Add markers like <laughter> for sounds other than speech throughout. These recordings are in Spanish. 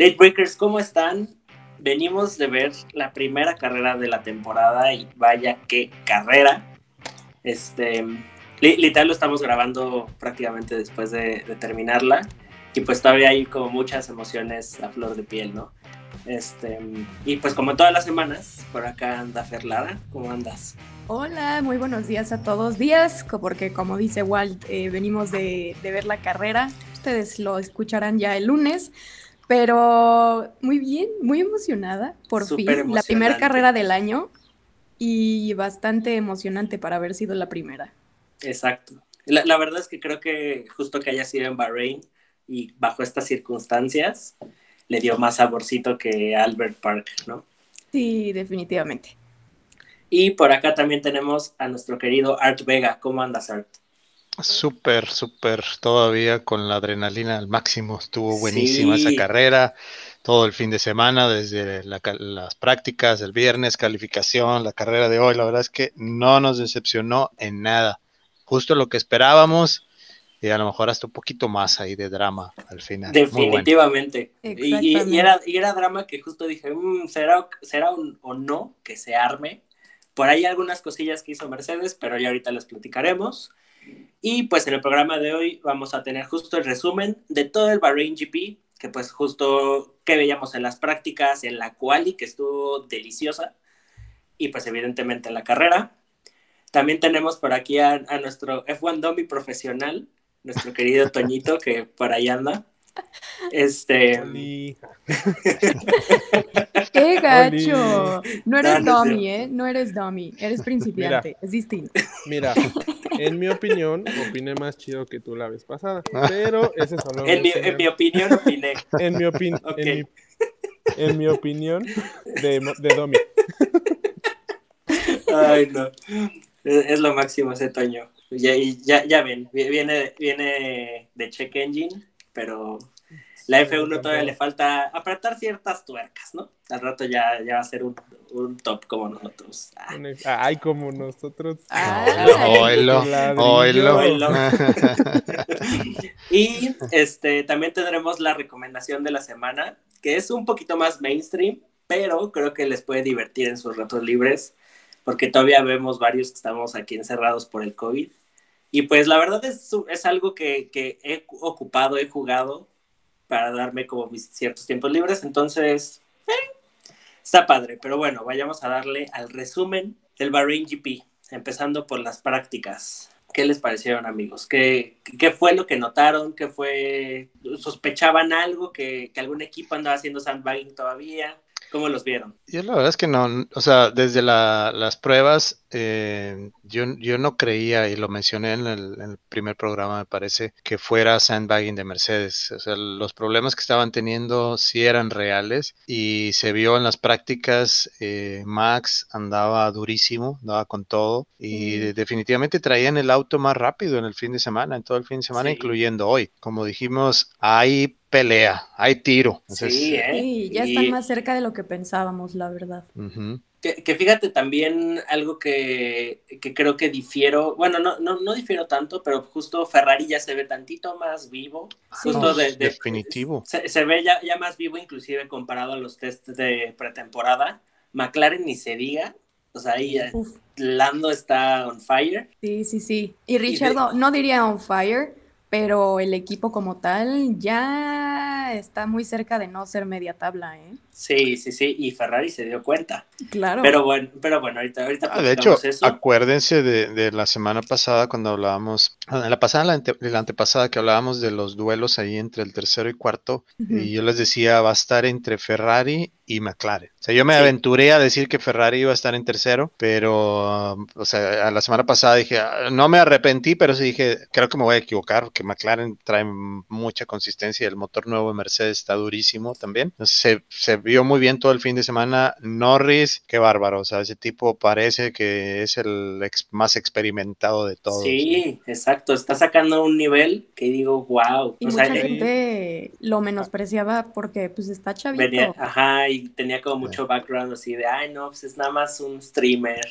Late Breakers, ¿cómo están? Venimos de ver la primera carrera de la temporada y vaya qué carrera. Este, literal lo estamos grabando prácticamente después de, terminarla y pues todavía hay como muchas emociones a flor de piel, ¿no? Este, y pues como todas las semanas, por acá anda Ferlara, ¿cómo andas? Hola, muy buenos días a todos. Días, porque como dice Walt, eh, venimos de, de ver la carrera. Ustedes lo escucharán ya el lunes. Pero muy bien, muy emocionada, por fin. La primera carrera del año y bastante emocionante para haber sido la primera. Exacto. La, verdad es que creo que justo que haya sido en Bahrein y bajo estas circunstancias le dio más saborcito que Albert Park, ¿no? Sí, definitivamente. Y por acá también tenemos a nuestro querido Art Vega. ¿Cómo andas, Art? Súper, súper, todavía con la adrenalina al máximo. Estuvo buenísima esa carrera, todo el fin de semana, desde las prácticas, el viernes, calificación, la carrera de hoy. La verdad es que no nos decepcionó en nada. Justo lo que esperábamos y a lo mejor hasta un poquito más ahí de drama al final. Definitivamente. Y, era, y era drama que justo dije, mm, ¿será, será o no que se arme? Por ahí algunas cosillas que hizo Mercedes, pero ya ahorita les platicaremos. Y pues en el programa de hoy vamos a tener justo el resumen de todo el Bahrain GP, que pues justo que veíamos en las prácticas, en la quali, que estuvo deliciosa, y pues evidentemente en la carrera. También tenemos por aquí a, nuestro F1 Dummy profesional, nuestro querido Toñito, que por ahí anda. Este. <laughs> ¡Qué gacho! No eres dummy, ¿eh? No eres dummy, eres principiante, es distinto. Mira, en mi opinión, opiné más chido que tú la vez pasada, pero ese es solo. En mi, en mi opinión, opiné. En mi, opinión en, mi, opinión, de, de dummy. Ay, no. Es, lo máximo ese Toño. Ya, ya, ya ven, viene, viene de check engine pero la F1 todavía le falta apretar ciertas tuercas, ¿no? Al rato ya, ya va a ser un, un top como nosotros. Ah. Ay, como nosotros. <laughs> oilo, oilo. <laughs> y este, también tendremos la recomendación de la semana, que es un poquito más mainstream, pero creo que les puede divertir en sus ratos libres, porque todavía vemos varios que estamos aquí encerrados por el COVID. Y pues la verdad es, es algo que, que, he ocupado, he jugado para darme como mis ciertos tiempos libres, entonces eh, está padre, pero bueno, vayamos a darle al resumen del Bahrain GP, empezando por las prácticas. ¿Qué les parecieron amigos? ¿Qué, qué fue lo que notaron? ¿Qué fue? ¿Sospechaban algo? ¿Que, que algún equipo andaba haciendo sandbagging todavía? ¿Cómo los vieron? Yo la verdad es que no, o sea, desde las pruebas, eh, yo, yo no creía, y lo mencioné en el, primer programa, me parece, que fuera sandbagging de Mercedes. O sea, los problemas que estaban teniendo sí eran reales y se vio en las prácticas, eh, Max andaba durísimo, andaba con todo y definitivamente traían el auto más rápido en el fin de semana, en todo el fin de semana, incluyendo hoy. Como dijimos, hay pelea, hay tiro. sí, ¿eh? ya están más cerca de lo que pensábamos, la verdad. que, fíjate también algo que, creo que difiero, bueno, no, no, no, difiero tanto, pero justo Ferrari ya se ve tantito más vivo. Justo de, definitivo. Se, ve ya, ya, más vivo inclusive comparado a los test de pretemporada. McLaren ni se diga, o sea, ahí Lando está on fire. Sí, sí, sí. Y Richard no diría on fire, pero el equipo como tal ya está muy cerca de no ser media tabla, ¿eh? Sí, sí, sí, y Ferrari se dio cuenta. Claro. Pero bueno, pero bueno ahorita, ahorita ah, De hecho, acuérdense de, la semana pasada cuando hablábamos, la pasada, la, la, antepasada que hablábamos de los duelos ahí entre el tercero y cuarto, y yo les decía, va a estar entre Ferrari y McLaren. O sea, yo me aventuré a decir que Ferrari iba a estar en tercero, pero, o sea, a la semana pasada dije, ah, no me arrepentí, pero sí dije, creo que me voy a equivocar, porque McLaren trae mucha consistencia y el motor nuevo de Mercedes está durísimo también. Entonces, se, se vio muy bien todo el fin de semana. Norris, qué bárbaro, o sea, ese tipo parece que es el más experimentado de todos. Sí, exacto, está sacando un nivel que digo, wow. Y mucha gente lo menospreciaba porque pues está chavito. ajá, y tenía como mucho background así de, ay no, pues es nada más un streamer.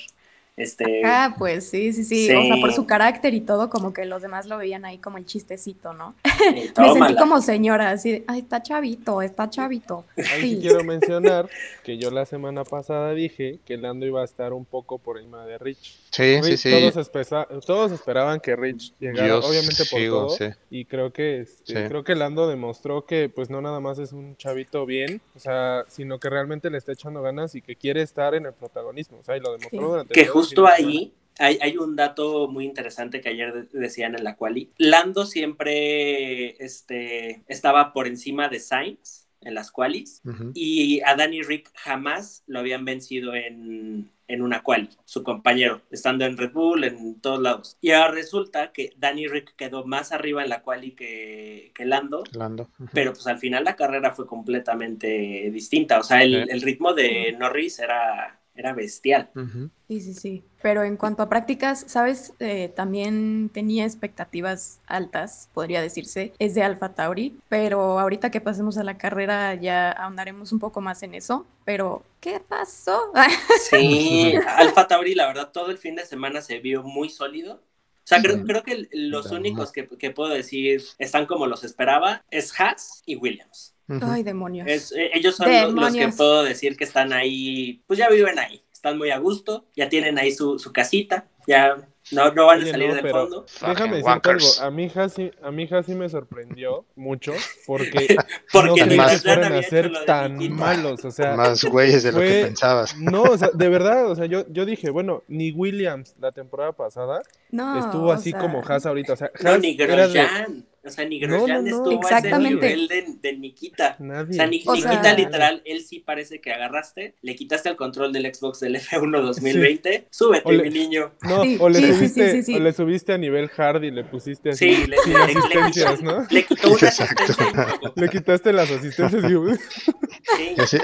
Este, Ah, pues sí, sí, sí, Sí. O sea, por su carácter y todo, como que los demás lo veían ahí como el chistecito, ¿no? <laughs> Me sentí como señora, así de, ay, está chavito, está chavito. Ahí sí quiero mencionar <laughs> que yo la semana pasada dije que Lando iba a estar un poco por encima de Rich. Sí, sí, Rich- sí. Todos, espesa- todos esperaban que Rich llegara, Yo obviamente por sigo, todo. sí. Y creo que este, Sí. creo que Lando demostró que pues no nada más es un chavito bien, o sea, sino que realmente le está echando ganas y que quiere estar en el protagonismo. O sea, y lo demostró Sí. durante Que el justo ahí hay, hay un dato muy interesante que ayer de- decían en la quali. Lando siempre este, estaba por encima de Sainz en las qualis y a Danny Rick jamás lo habían vencido en, en una quali, su compañero, estando en Red Bull, en todos lados. Y ahora resulta que Danny Rick quedó más arriba en la quali que, que Lando, pero pues al final la carrera fue completamente distinta. O sea, el ritmo de Norris era, era bestial. Sí, sí, sí. Pero en cuanto a prácticas, ¿sabes? Eh, también tenía expectativas altas, podría decirse, es de Alpha Tauri, pero ahorita que pasemos a la carrera ya ahondaremos un poco más en eso. Pero, ¿qué pasó? <laughs> Sí, Alfa Tauri, la verdad, todo el fin de semana se vio muy sólido. O sea, creo, creo que los únicos que, que puedo decir están como los esperaba es Haas y Williams. Ay, demonios. Es- eh, ellos son los, los que puedo decir que están ahí, pues ya viven ahí, están muy a gusto, ya tienen ahí su, su casita, ya no, no van a Oye, salir no, del pero- fondo. Déjame decirte algo, a mi hija sí, a mi hija sí me sorprendió mucho porque <laughs> Porque no creí que fueran a ser tan Nikita. malos, o sea, Más güeyes de lo que pensabas. <laughs> no, o sea, de verdad, o sea, yo, yo dije, bueno, ni Williams la temporada pasada No, estuvo o así sea, como Haas ahorita, o sea, No, ni era de Grosjean. O sea, ni No, no, Grosjean no. estuvo a ese nivel de, de Nikita. nadie. O sea, Ni- O Nikita sea- literal, él sí parece que agarraste, le quitaste el control del Xbox del F1 2020, súbete, O le- mi niño. No, Sí, o le sí, sí, subiste, sí, sí, sí. o le subiste a nivel hard y le pusiste así Sí, le, sin le- asistencias, ¿no? le quitó una. Le quitaste las asistencias y Sí. Ya, se-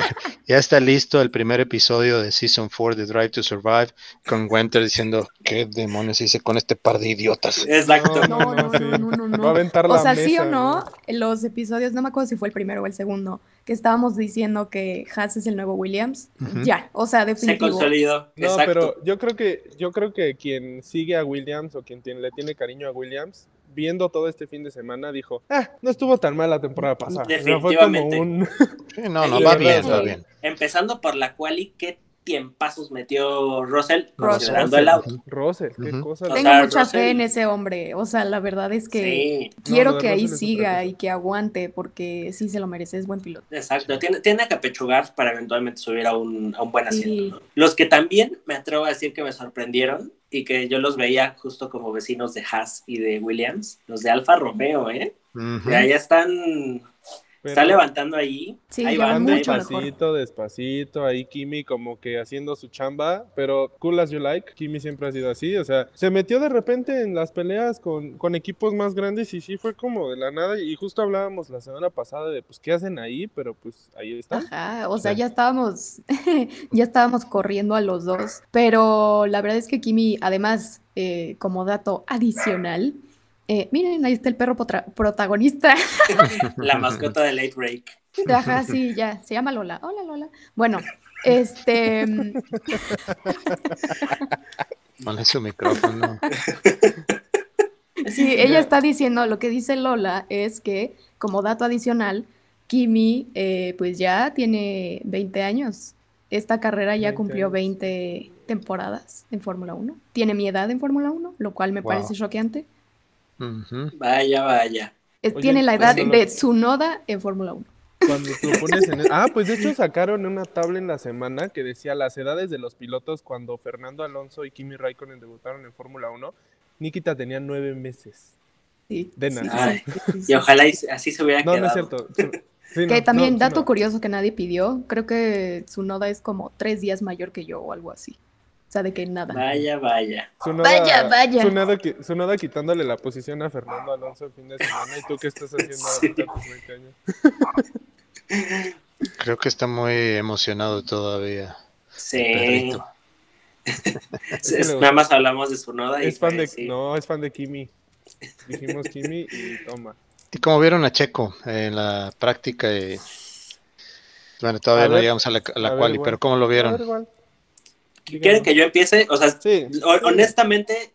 ya está listo el primer episodio de Season 4 de Drive to Survive con Winter diciendo, ¿qué demonios hice con este par de idiotas? Exacto. No, no, sí. no, no, no, Va a aventar O sea, sí o no, los episodios, no me acuerdo si fue el primero o el segundo, que estábamos diciendo que Haas es el nuevo Williams. Ya, o sea, Se definitivo. consolidó. No, Exacto. pero yo creo que yo creo que quien sigue a Williams o quien tiene- le tiene cariño a Williams, viendo todo este fin de semana, dijo, ah, no estuvo tan mal la temporada pasada. O sea, fue como Definitivamente. un... Sí, no, <laughs> no, va bien, va bien. Empezando por la quali, ¿qué tiempazos metió Russell Russell. considerando el auto? Roser, qué Ujú. cosa. O Tengo sea, mucha fe Russell- en ese hombre. O sea, la verdad es que Sí, quiero que ahí Russell siga cosa. y que aguante porque sí se lo merece, es buen piloto. exacto. Tiene, tiene que apechugar para eventualmente subir a un, a un buen Sí. asiento. ¿no? Los que también me atrevo a decir que me sorprendieron y que yo los veía justo como vecinos de Haas y de Williams, los de Alfa Romeo, ¿eh? Ya, ya están, Pero están levantando ahí. Sí, ahí van, mucho mejor. despacito, despacito, ahí Kimi como que haciendo su chamba, pero cool as you like, Kimi siempre ha sido así, o sea, se metió de repente en las peleas con, con equipos más grandes y sí fue como de la nada y justo hablábamos la semana pasada de pues qué hacen ahí, pero pues ahí están. Ajá, o sea, Sí. ya estábamos, <laughs> ya estábamos corriendo a los dos, pero la verdad es que Kimi, además, eh, como dato adicional, eh, miren, ahí está el perro protagonista. <laughs> La mascota de Late Break. Ajá, sí, ya, se llama Lola. Hola, Lola. Bueno, este, mm, Ponle su micrófono. sí, ella está diciendo, lo que dice Lola es que, como dato adicional, Kimi, eh, pues ya tiene 20 años. Esta carrera ya 20 cumplió años. 20 temporadas en Fórmula 1. Tiene mi edad en Fórmula 1, lo cual me Wow. parece choqueante. Vaya, vaya. Oye, tiene la edad sí. de Tsunoda en Fórmula 1. Cuando tú <laughs> pones en... Ah, pues de hecho sacaron una tabla en la semana que decía las edades de los pilotos cuando Fernando Alonso y Kimi Raikkonen debutaron en Fórmula 1. Nikita tenía nueve meses. Sí, De nada. sí, sí, sí, Y ojalá y así se hubiera No, quedado. no es cierto. <laughs> Sí, Que no, también, no, dato no. curioso que nadie pidió, creo que Tsunoda es como tres días mayor que yo o algo así. O sea, de que nada. Vaya, vaya. Tsunoda- Vaya, vaya. Tsunoda quitándole la posición a Fernando Alonso el fin de semana. ¿Y tú qué estás haciendo Sí. ahorita tus 20 años? <laughs> Creo que está muy emocionado todavía. Sí. <laughs> Es- nada más hablamos de su noda y Es fan de... pues, sí. No, es fan de Kimi. Dijimos Kimi y toma. ¿Y cómo vieron a Checo en la práctica? y- Bueno, todavía A no ver, llegamos a la, a la a ver, quali, pero ¿cómo lo A ver, vieron? ¿Quieren que yo empiece? O sea, Sí. honestamente,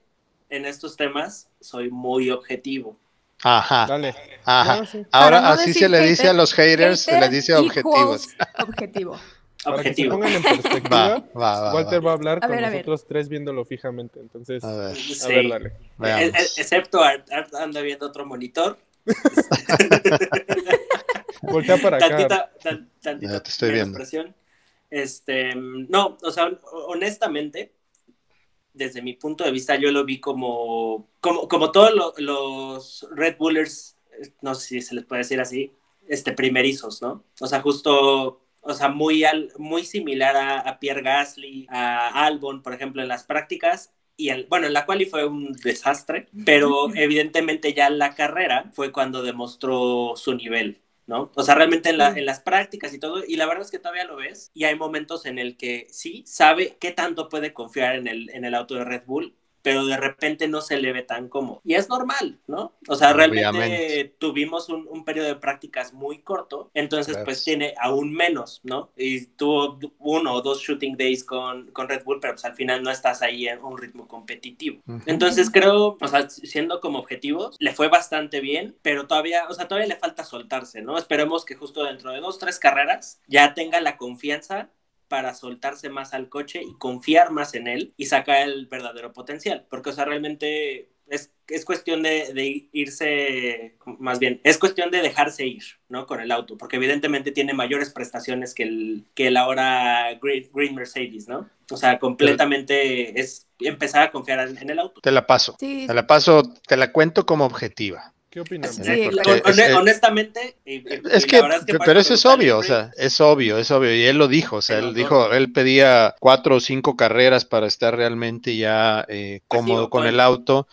en estos temas soy muy objetivo. Ajá, Dale. ajá. Ahora Para no así se le dice hater, a los haters, se les dice objetivos. Objetivo. <laughs> Para que se Objetivo. pongan en perspectiva, Va, va, va. Walter va. va a hablar A con ver, a nosotros tres viéndolo fijamente. Entonces, A a ver, Sí. ver, dale. E- veamos. e- excepto Art, Art anda viendo otro monitor. <laughs> Voltea para acá. tantita, tan- tantita Ya te estoy viendo. presión. Este, no, o sea, hon- honestamente, desde mi punto de vista, yo lo vi como, como, como todos lo- los Red Bullers, no sé si se les puede decir así, este, primerizos, ¿no? O sea, justo, o sea, muy, al, muy similar a, a Pierre Gasly, a Albon, por ejemplo, en las prácticas. Y el, bueno, en la quali fue un desastre, pero evidentemente ya en la carrera fue cuando demostró su nivel, ¿no? O sea, realmente en, la- en las prácticas y todo, y la verdad es que todavía lo ves, y hay momentos en el que sí, sabe qué tanto puede confiar en el, en el auto de Red Bull, pero de repente no se le ve tan cómodo. Y es normal, ¿no? O sea, realmente Obviamente. tuvimos un, un periodo de prácticas muy corto, entonces Claro. pues tiene aún menos, ¿no? Y tuvo uno o dos shooting days con, con Red Bull, pero pues al final no estás ahí en un ritmo competitivo. Entonces creo, o sea, siendo como objetivos, le fue bastante bien, pero todavía, o sea, todavía le falta soltarse, ¿no? Esperemos que justo dentro de dos, tres carreras ya tenga la confianza para soltarse más al coche y confiar más en él y sacar el verdadero potencial, porque, o sea, realmente es, es cuestión de, de irse, más bien, es cuestión de dejarse ir, ¿no? Con el auto, porque evidentemente tiene mayores prestaciones que el, que el ahora Green, Green Mercedes, ¿no? O sea, completamente es empezar a confiar en, en el auto. Te la paso. Sí, Te la paso, te la cuento como objetiva. ¿Qué opinas? Sí, honestamente, y- y- Es que, la verdad es que pero eso es obvio, o sea, es obvio, es obvio, y él lo dijo, o sea, Se él dijo, él pedía cuatro o cinco carreras para estar realmente ya eh, cómodo Activo, con con- el auto,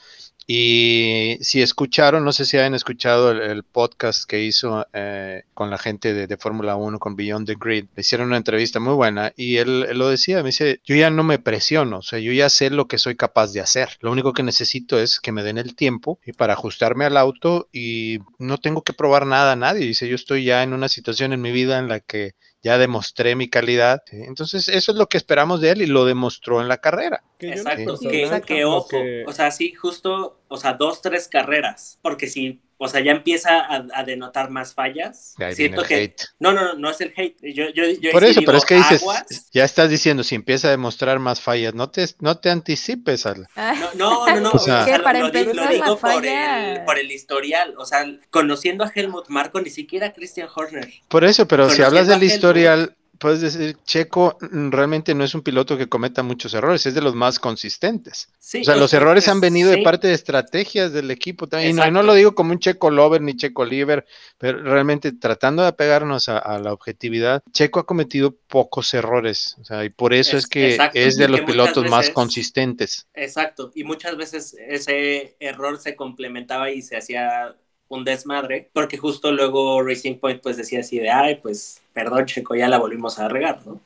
y si escucharon, no sé si hayan escuchado el, el podcast que hizo eh, con la gente de, de Fórmula 1, con Beyond the Grid, le hicieron una entrevista muy buena, y él, él lo decía, me dice, yo ya no me presiono, o sea, yo ya sé lo que soy capaz de hacer, lo único que necesito es que me den el tiempo y para ajustarme al auto y no tengo que probar nada a nadie. Dice, yo estoy ya en una situación en mi vida en la que ya demostré mi calidad. ¿sí? Entonces, eso es lo que esperamos de él y lo demostró en la carrera. Que Exacto, que, que como ojo, que- o sea, sí, justo, o sea, dos, tres carreras, porque si, o sea, ya empieza a, a denotar más fallas, viene siento el que, hate. no, no, no, no es el hate, yo, yo, yo Por eso, digo, pero es que dices, aguas. ya estás diciendo, si empieza a demostrar más fallas, no te, no te anticipes al... <laughs> Ah, No, no, no, no, O sea- lo- para lo, lo digo la por, el, por el historial, o sea, conociendo a Helmut Marco, ni siquiera a Christian Horner. Por eso, pero si hablas del historial, puedes decir, Checo mm, realmente no es un piloto que cometa muchos errores, es de los más consistentes. Sí, O sea, los errores han venido de parte de estrategias del equipo también. Y no, y no lo digo como un Checo lover ni Checo liver, pero realmente tratando de apegarnos a, a la objetividad, Checo ha cometido pocos errores. O sea, y por eso es, Es- que exacto, es de los pilotos más consistentes. Exacto, y muchas veces ese error se complementaba y se hacía un desmadre, porque justo luego Racing Point pues decía así de, ay, pues perdón Checo, ya la volvimos a regar, ¿no?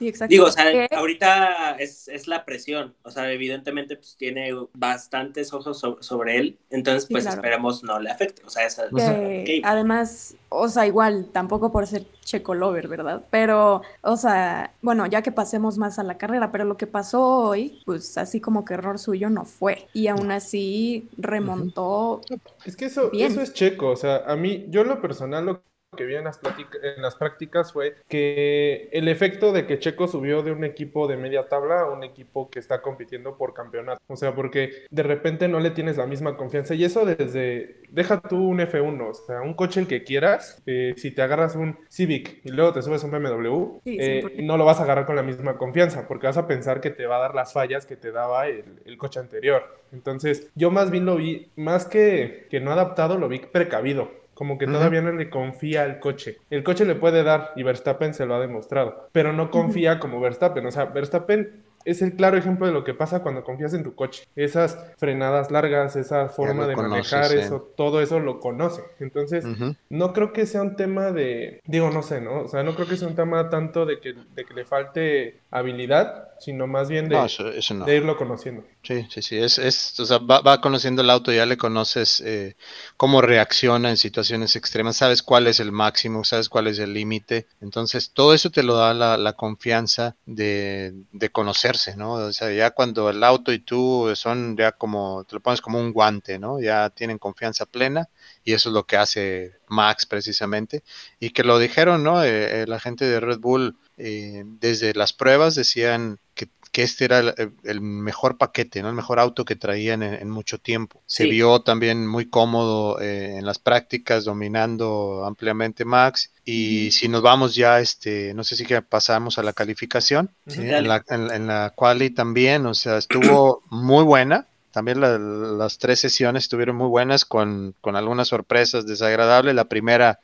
Sí, exacto. Digo, o sea, Que- ahorita es, es la presión, o sea, evidentemente pues tiene bastantes ojos so- sobre él, entonces Sí, pues claro. esperemos no le afecte, o sea, esa que además, o sea, igual, tampoco por ser checo lover, ¿verdad? Pero, o sea, bueno, ya que pasemos más a la carrera, pero lo que pasó hoy, pues así como que error suyo no fue. Y aún así remontó. Es que eso, Bien. eso es checo, o sea, a mí, yo en lo personal lo que vi en las, en las prácticas fue que el efecto de que Checo subió de un equipo de media tabla a un equipo que está compitiendo por campeonato, o sea, porque de repente no le tienes la misma confianza y eso desde, deja tú un F1, o sea, un coche el que quieras, eh, si te agarras un Civic y luego te subes un BMW, Sí, eh, 100%. no lo vas a agarrar con la misma confianza, porque vas a pensar que te va a dar las fallas que te daba el, el coche anterior. Entonces, yo más bien lo vi, más que, que no adaptado, lo vi precavido. Como que todavía no le confía al coche. El coche le puede dar, y Verstappen se lo ha demostrado, pero no confía como Verstappen. O sea, Verstappen es el claro ejemplo de lo que pasa cuando confías en tu coche. Esas frenadas largas, esa forma de conoces, manejar, eso, todo eso lo conoce. Entonces, no creo que sea un tema de, digo, no sé, ¿no? O sea, no creo que sea un tema tanto de que, de que le falte habilidad, sino más bien de, No, eso, eso no. de irlo conociendo. Sí, sí, sí, es, es, o sea, va, va conociendo el auto, ya le conoces eh, cómo reacciona en situaciones extremas, sabes cuál es el máximo, sabes cuál es el límite, entonces todo eso te lo da la, la confianza de, de conocerlo ¿no? O sea, ya cuando el auto y tú son ya como, te lo pones como un guante, ¿no? Ya tienen confianza plena y eso es lo que hace Max precisamente. Y que lo dijeron, ¿no? Eh, la gente de Red Bull eh, desde las pruebas decían que, este era el, mejor paquete, ¿no? El mejor auto que traían en, mucho tiempo. Se vio también muy cómodo eh, en las prácticas, dominando ampliamente Max. Y si nos vamos ya, este, no sé si que pasamos a la calificación, en, la, en, la quali también, o sea, estuvo <clears throat> muy buena. También las tres sesiones estuvieron muy buenas con, con algunas sorpresas desagradables. La primera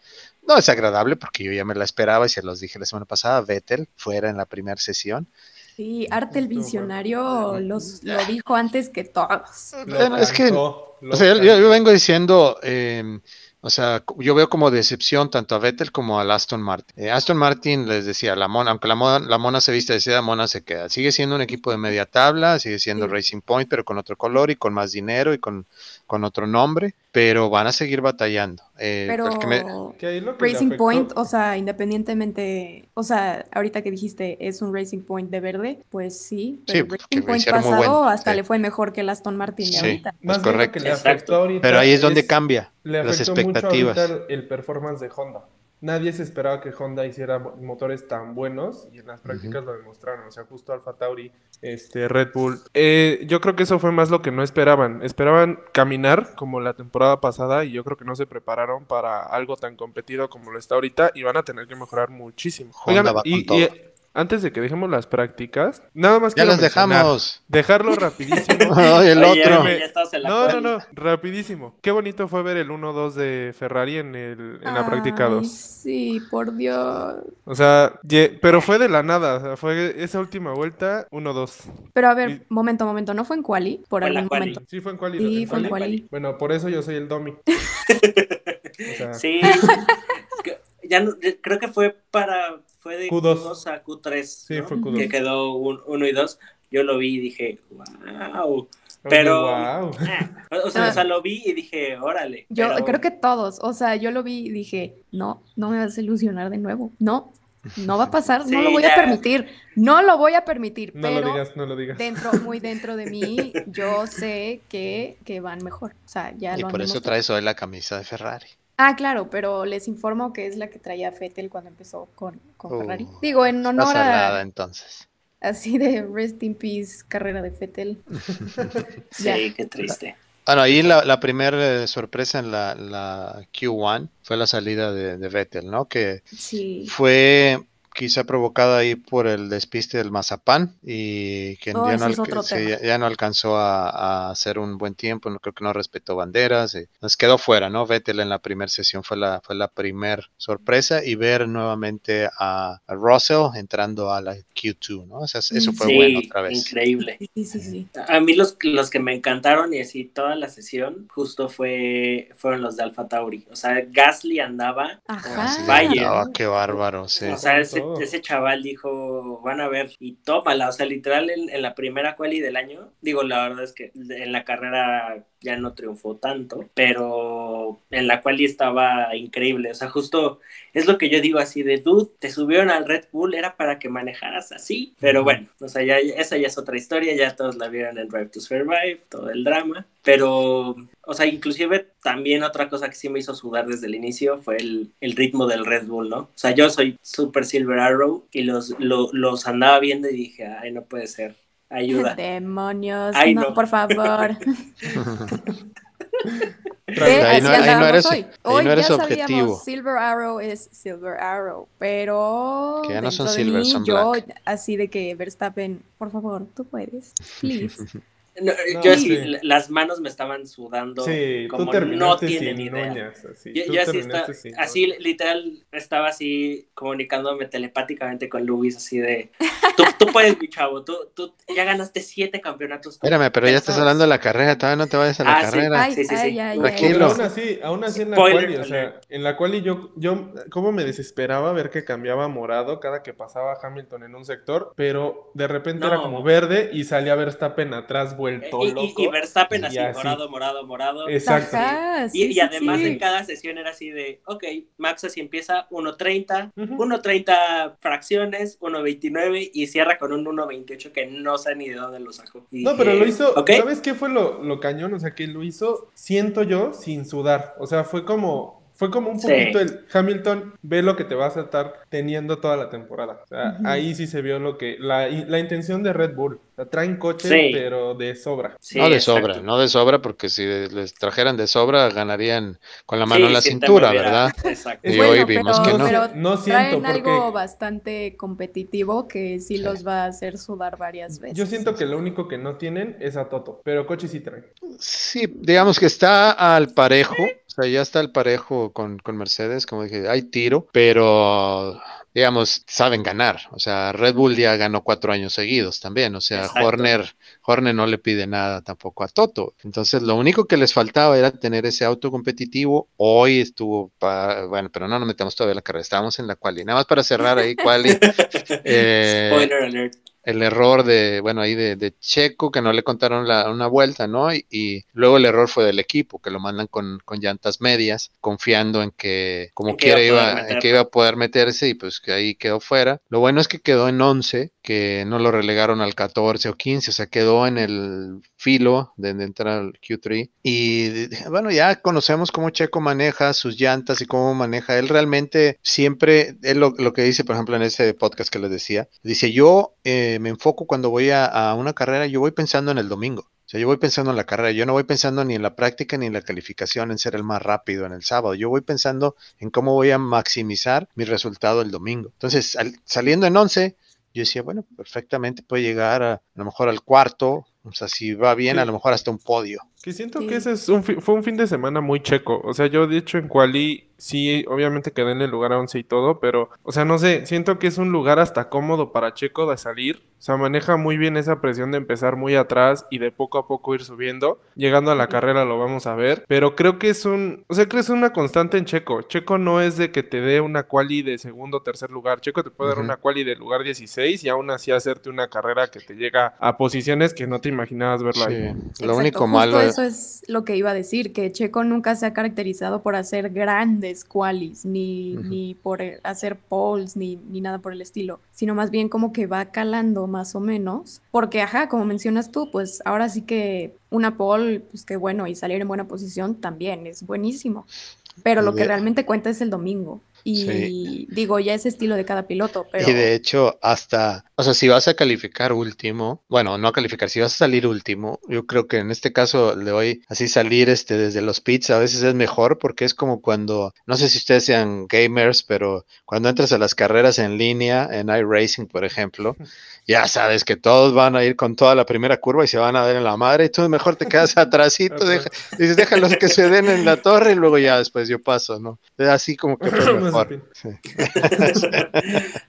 no es agradable porque yo ya me la esperaba y se los dije la semana pasada, Vettel fuera en la primera sesión. Sí, Arte el Visionario los, lo dijo antes que todos. es que, o sea, yo, vengo diciendo, eh, o sea, yo veo como decepción tanto a Vettel como a Aston Martin. Eh, Aston Martin les decía, la mona, aunque la mona, la mona se viste de seda, mona se queda. Sigue siendo un equipo de media tabla, sigue siendo Racing Point, pero con otro color y con más dinero y con con otro nombre, pero van a seguir batallando. Eh, pero Racing Point, o sea, independientemente, o sea, ahorita que dijiste es un Racing Point de verde, pues sí, pero sí, Racing Point pasado hasta le fue mejor que el Aston Martin de ahorita. Más correcto. pero ahí es donde cambia las expectativas. el performance de Honda nadie se esperaba que Honda hiciera motores tan buenos y en las prácticas lo demostraron. O sea, justo Alfa Tauri, este, Red Bull. Eh, yo creo que eso fue más lo que no esperaban. Esperaban caminar como la temporada pasada y yo creo que no se prepararon para algo tan competido como lo está ahorita y van a tener que mejorar muchísimo. Honda va con todo antes de que dejemos las prácticas, nada más ya las dejamos. Dejarlo <laughs> rapidísimo. el otro. no, no, no, rapidísimo. Qué bonito fue ver el 1-2 de Ferrari en, el, en la práctica 2. Sí, por Dios. O sea, pero fue de la nada. fue esa última vuelta 1-2. Pero a ver, momento, momento. ¿No fue en Quali? Por algún momento. Sí, fue en Quali. Sí, fue en Quali. Bueno, por eso yo soy el Domi. <laughs> Sí. <laughs> ya creo que fue para fue de Q2, a Q3, sí, fue Q2. que quedó 1 y 2. Yo lo vi y dije, wow. Pero, wow. o, sea, o, sea, lo vi y dije, órale. Yo creo que todos, o sea, yo lo vi y dije, no, no me vas a ilusionar de nuevo, no, no va a pasar, no lo voy a permitir, no lo voy a permitir. No pero lo digas, no lo digas. Dentro, muy dentro de mí, yo sé que, que van mejor. O sea, ya y por eso traes hoy la camisa de Ferrari. Ah, claro, pero les informo que es la que traía Fettel cuando empezó con, con Ferrari. Uh, Digo, en honor a. entonces. Así de Rest in Peace, carrera de Fettel. <laughs> sí, qué triste. Bueno, ahí la, la primera eh, sorpresa en la, la, Q1 fue la salida de, de Vettel, ¿no? Que sí. fue quizá provocada ahí por el despiste del Mazapán y que oh, ya, no alcanzó a, hacer un buen tiempo, no creo que no respetó banderas, y nos quedó fuera, ¿no? Vettel en la primera sesión fue la, fue la primer sorpresa y ver nuevamente a, Russell entrando a la Q2, ¿no? O sea, eso fue bueno otra vez. Increíble. Sí, sí, sí. A mí los, los que me encantaron y así toda la sesión justo fue fueron los de Alfa Tauri. O sea, Gasly andaba Ajá. Vaya. qué bárbaro, sí. O sea, ese ese chaval dijo, van a ver, y tómala, o sea, literal en, la primera quali del año, digo, la verdad es que en la carrera ya no triunfó tanto, pero en la quali estaba increíble, o sea, justo es lo que yo digo así de, dude, te subieron al Red Bull, era para que manejaras así, pero bueno, o sea, ya, esa ya es otra historia, ya todos la vieron en Drive to Survive, todo el drama, pero, o sea, inclusive también otra cosa que sí me hizo sudar desde el inicio fue el, ritmo del Red Bull, ¿no? O sea, yo soy super Silver Arrow y los, los andaba viendo y dije, ay, no puede ser. Ayuda. <laughs> Demonios, no, por favor. <laughs> ahí, no, ahí, no, eres, hoy. hoy no eres ya objetivo. Sabíamos, Silver Arrow es Silver Arrow, pero que ya no son Silver, son yo black. así de que Verstappen, por favor, tú puedes, please. <laughs> No, yo sí, las manos me estaban sudando como no tienen idea. así. Yo, así, está, así literal estaba así comunicándome telepáticamente con Luis así de tú, tú puedes mi chavo, tú, tú, ya ganaste siete campeonatos. Espérame, pero ya estás hablando de la carrera, todavía no te vayas a la ah, carrera. Sí, sí, sí. Tranquilo. aún así, aún así en la quali, o sea, en la cual yo, yo, cómo me desesperaba ver que cambiaba morado cada que pasaba Hamilton en un sector, pero de repente era como verde y salía Verstappen atrás, bueno vuelto Y, y- loco. y Verstappen Y así, así. morado, morado, morado. Exacto. Ajá, Y, sí, y además sí. en cada sesión era así de, ok, Max así empieza 1.30, Ujú. 1.30 fracciones, 1.29 y cierra con un 1.28 que no sé ni de dónde lo sacó. Y No, pero lo hizo, ¿sabes qué fue lo, lo cañón? O sea, que lo hizo, siento yo, sin sudar. O sea, fue como, fue como un Sí. poquito el Hamilton, ve lo que te vas a estar teniendo toda la temporada. O sea, Ujú. ahí sí se vio lo que, la, la intención de Red Bull. O sea, traen coches, Sí. pero de sobra. sí, no de exacto. sobra, no de sobra, porque si les trajeran de sobra ganarían con la mano Sí, en la cintura, ¿verdad? <laughs> Exacto. Y Bueno, hoy vimos pero- que no. pero No siento traen algo bastante competitivo que sí, Sí. los va a hacer sudar varias veces. Yo siento que lo único que no tienen es a Toto, pero coches sí traen. Sí, digamos que está al parejo, sea, ya está al parejo con, con Mercedes, como dije, hay tiro, pero digamos, saben ganar. O sea, Red Bull ya ganó cuatro años seguidos también, o sea, Exacto. Horner, Horner no le pide nada tampoco a Toto. Entonces, lo único que les faltaba era tener ese auto competitivo. Hoy estuvo, bueno, pero no nos metemos todavía en la carrera, estábamos en la quali. Nada más para cerrar ahí, quali. <laughs> eh, Spoiler alert. El error de, bueno, ahí de, de Checo, que no le contaron la, una vuelta, ¿no? Y, y luego el error fue del equipo, que lo mandan con, con llantas medias, confiando en que como En iba quiera iba, poder en que iba a poder meterse y pues que ahí quedó fuera. Lo bueno es que quedó en 11, que no lo relegaron al 14 o 15, o sea, quedó en el filo de, de entrar al Q3. Y bueno, ya conocemos cómo Checo maneja sus llantas y cómo maneja. Él realmente siempre, él lo, que dice, por ejemplo, en ese podcast que les decía, dice, yo eh, me enfoco cuando voy a, una carrera, yo voy pensando en el domingo. O sea, yo voy pensando en la carrera, yo no voy pensando ni en la práctica ni en la calificación, en ser el más rápido en el sábado. Yo voy pensando en cómo voy a maximizar mi resultado el domingo. Entonces, al- saliendo en 11, yo decía, bueno, perfectamente puede llegar a lo mejor al cuarto, o sea, si va bien, a lo mejor hasta un podio. Que siento Sí. que ese es un fue un fin de semana muy checo. O sea, yo de hecho en Quali sí, obviamente quedé en el lugar 11 y todo, pero, o sea, no sé, siento que es un lugar hasta cómodo para Checo de salir. O sea, maneja muy bien esa presión de empezar muy atrás y de poco a poco ir subiendo. Llegando a la carrera lo vamos a ver, pero creo que es un, o sea, creo que es una constante en Checo. Checo no es de que te dé una quali de segundo o tercer lugar. Checo te puede dar una quali de lugar 16 y aún así hacerte una carrera que te llega a posiciones que no te imaginabas verla ahí. Sí, Exacto, Lo único malo es... eso es lo que iba a decir, que Checo nunca se ha caracterizado por hacer grandes qualis, ni, ni por eh, hacer polls, ni, ni nada por el estilo, sino más bien como que va calando más o menos, porque ajá, como mencionas tú, pues ahora sí que una pole, pues qué bueno, y salir en buena posición también es buenísimo, pero lo que realmente cuenta es el domingo. Y Sí. digo, ya es estilo de cada piloto, pero Y de hecho, hasta, o sea, si vas a calificar último, bueno, no a calificar, si vas a salir último, yo creo que en este caso de hoy, así salir este desde los pits a veces es mejor porque es como cuando, no sé si ustedes sean gamers, pero cuando entras a las carreras en línea, en iRacing, por ejemplo, <laughs> ya sabes que todos van a ir con toda la primera curva y se van a dar en la madre y tú mejor te quedas <laughs> atrásito, deja- dices, déjalos que se den en la torre y luego ya después yo paso, ¿no? Así como que <laughs> mejor. Sí. <laughs>